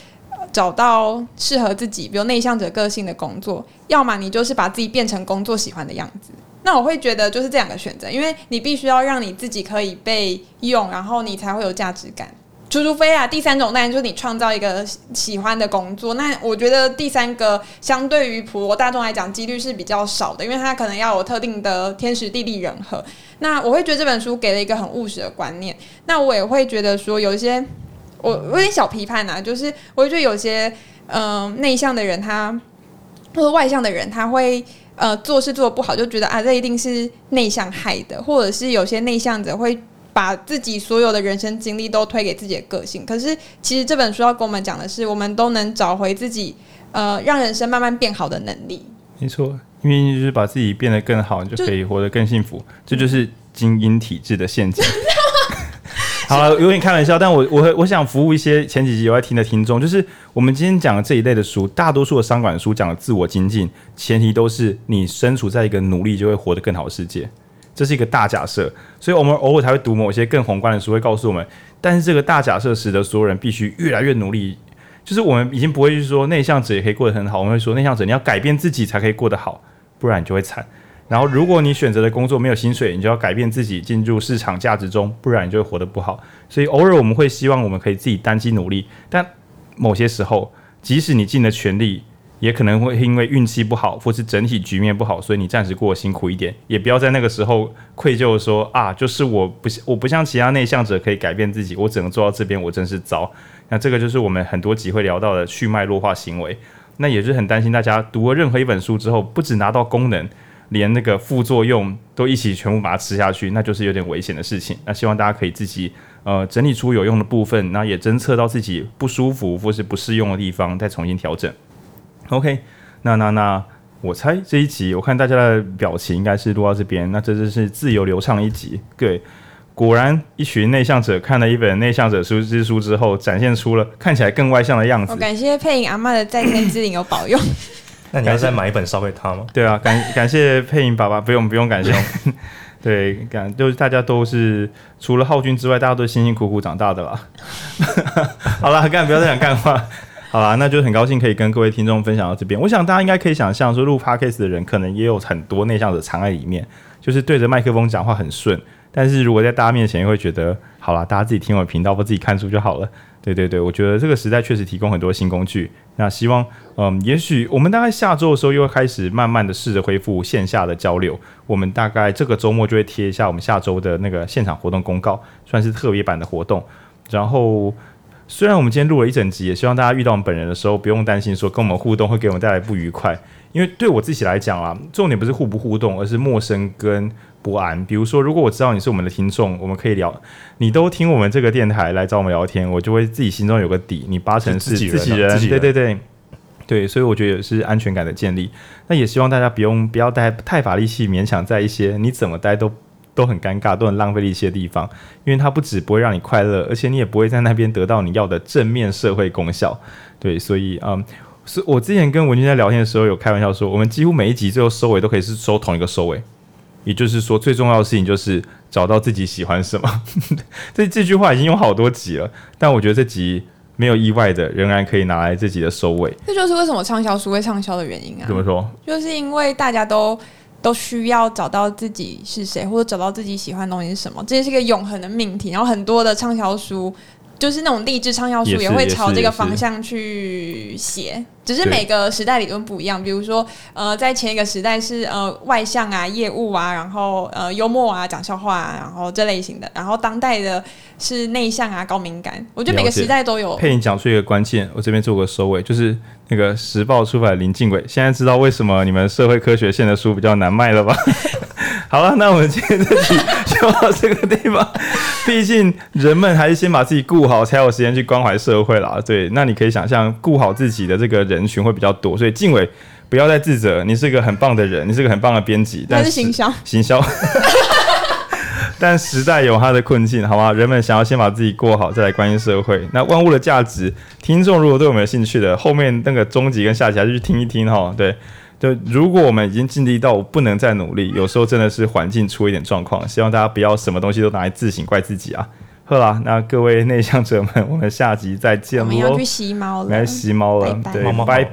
找到适合自己，比如内向者个性的工作，要么你就是把自己变成工作喜欢的样子。那我会觉得就是这两个选择，因为你必须要让你自己可以被用，然后你才会有价值感。除除非啊，第三种当然就是你创造一个喜欢的工作。那我觉得第三个相对于普罗大众来讲，几率是比较少的，因为它可能要有特定的天时地利人和。那我会觉得这本书给了一个很务实的观念。那我也会觉得说有一些。我我有点小批判呐，就是我觉得有些嗯内向的人他，或者外向的人，他会呃做事做的不好，就觉得啊这一定是内向害的，或者是有些内向者会把自己所有的人生经历都推给自己的个性。可是其实这本书要跟我们讲的是，我们都能找回自己呃让人生慢慢变好的能力。没错，因为就是把自己变得更好，你就可以活得更幸福。这就是精英体质的陷阱。好了，有点开玩笑，但我我我想服务一些前几集有在听的听众，就是我们今天讲的这一类的书，大多数的商管书讲的自我精进，前提都是你身处在一个努力就会活得更好的世界，这是一个大假设，所以我们偶尔才会读某些更宏观的书，会告诉我们，但是这个大假设使得所有人必须越来越努力，就是我们已经不会去说内向者也可以过得很好，我们会说内向者你要改变自己才可以过得好，不然你就会惨。然后，如果你选择的工作没有薪水，你就要改变自己进入市场价值中，不然你就会活得不好。所以，偶尔我们会希望我们可以自己单机努力，但某些时候，即使你尽了全力，也可能会因为运气不好，或是整体局面不好，所以你暂时过得辛苦一点。也不要在那个时候愧疚说啊，就是我不我不像其他内向者可以改变自己，我只能做到这边，我真是糟。那这个就是我们很多集会聊到的去脉络化行为。那也是很担心大家读了任何一本书之后，不止拿到功能。连那个副作用都一起全部把它吃下去，那就是有点危险的事情。那希望大家可以自己呃整理出有用的部分，那也侦测到自己不舒服或是不适用的地方，再重新调整。OK，那那那我猜这一集我看大家的表情应该是录到这边，那这就是自由流畅一集。对，果然一群内向者看了一本内向者书之书之后，展现出了看起来更外向的样子。感谢佩颖阿妈的在天之灵有保佑。那你要再买一本烧给他吗？对啊，感感谢配音爸爸，不用不用感谢。对，感就是大家都是除了浩君之外，大家都辛辛苦苦长大的啦。好了，干不要再讲干话。好啦，那就很高兴可以跟各位听众分享到这边。我想大家应该可以想象说，录 Podcast 的人可能也有很多内向者藏在里面，就是对着麦克风讲话很顺，但是如果在大家面前，会觉得好了，大家自己听我的频道或自己看书就好了。对对对，我觉得这个时代确实提供很多新工具。那希望，嗯，也许我们大概下周的时候又会开始慢慢的试着恢复线下的交流。我们大概这个周末就会贴一下我们下周的那个现场活动公告，算是特别版的活动。然后，虽然我们今天录了一整集，也希望大家遇到我们本人的时候不用担心说跟我们互动会给我们带来不愉快，因为对我自己来讲啊，重点不是互不互动，而是陌生跟。不安，比如说，如果我知道你是我们的听众，我们可以聊，你都听我们这个电台来找我们聊天，我就会自己心中有个底，你八成是自己人，己人，对对对，对，所以我觉得也是安全感的建立。那也希望大家不用不要带太法力气，勉强在一些你怎么待都都很尴尬、都很浪费力气的地方，因为它不止不会让你快乐，而且你也不会在那边得到你要的正面社会功效。对，所以嗯，是我之前跟文君在聊天的时候有开玩笑说，我们几乎每一集最后收尾都可以是收同一个收尾，也就是说，最重要的事情就是找到自己喜欢什么。这这句话已经用好多集了，但我觉得这集。没有意外的，仍然可以拿来自己的收尾。这就是为什么畅销书会畅销的原因啊！怎么说？就是因为大家都都需要找到自己是谁，或者找到自己喜欢的东西是什么，这是一个永恒的命题。然后很多的畅销书。就是那种励志畅销书也会朝这个方向去写，只是每个时代理论不一样。比如说，呃，在前一个时代是呃外向啊、业务啊，然后呃幽默啊、讲笑话啊，然后这类型的。然后当代的是内向啊、高敏感。我觉得每个时代都有。佩你讲出一个关键，我这边做个收尾，就是那个时报出版林敬伟，现在知道为什么你们社会科学线的书比较难卖了吧？好了，那我们今天这集 就到这个地方。毕竟人们还是先把自己顾好，才有时间去关怀社会啦。对，那你可以想象，顾好自己的这个人群会比较多。所以静伟，不要再自责，你是一个很棒的人，你是个很棒的编辑。但是行销，行销。但时代有它的困境，好吗？人们想要先把自己过好，再来关心社会。那万物的价值，听众如果对我们有兴趣的，后面那个中集跟下集还是去听一听哈。对。就如果我们已经尽力到我不能再努力，有时候真的是环境出一点状况，希望大家不要什么东西都拿来自省怪自己啊。好啦，那各位内向者们，我们下集再见喽。我们要去吸猫了，来吸猫了，拜拜对，拜拜。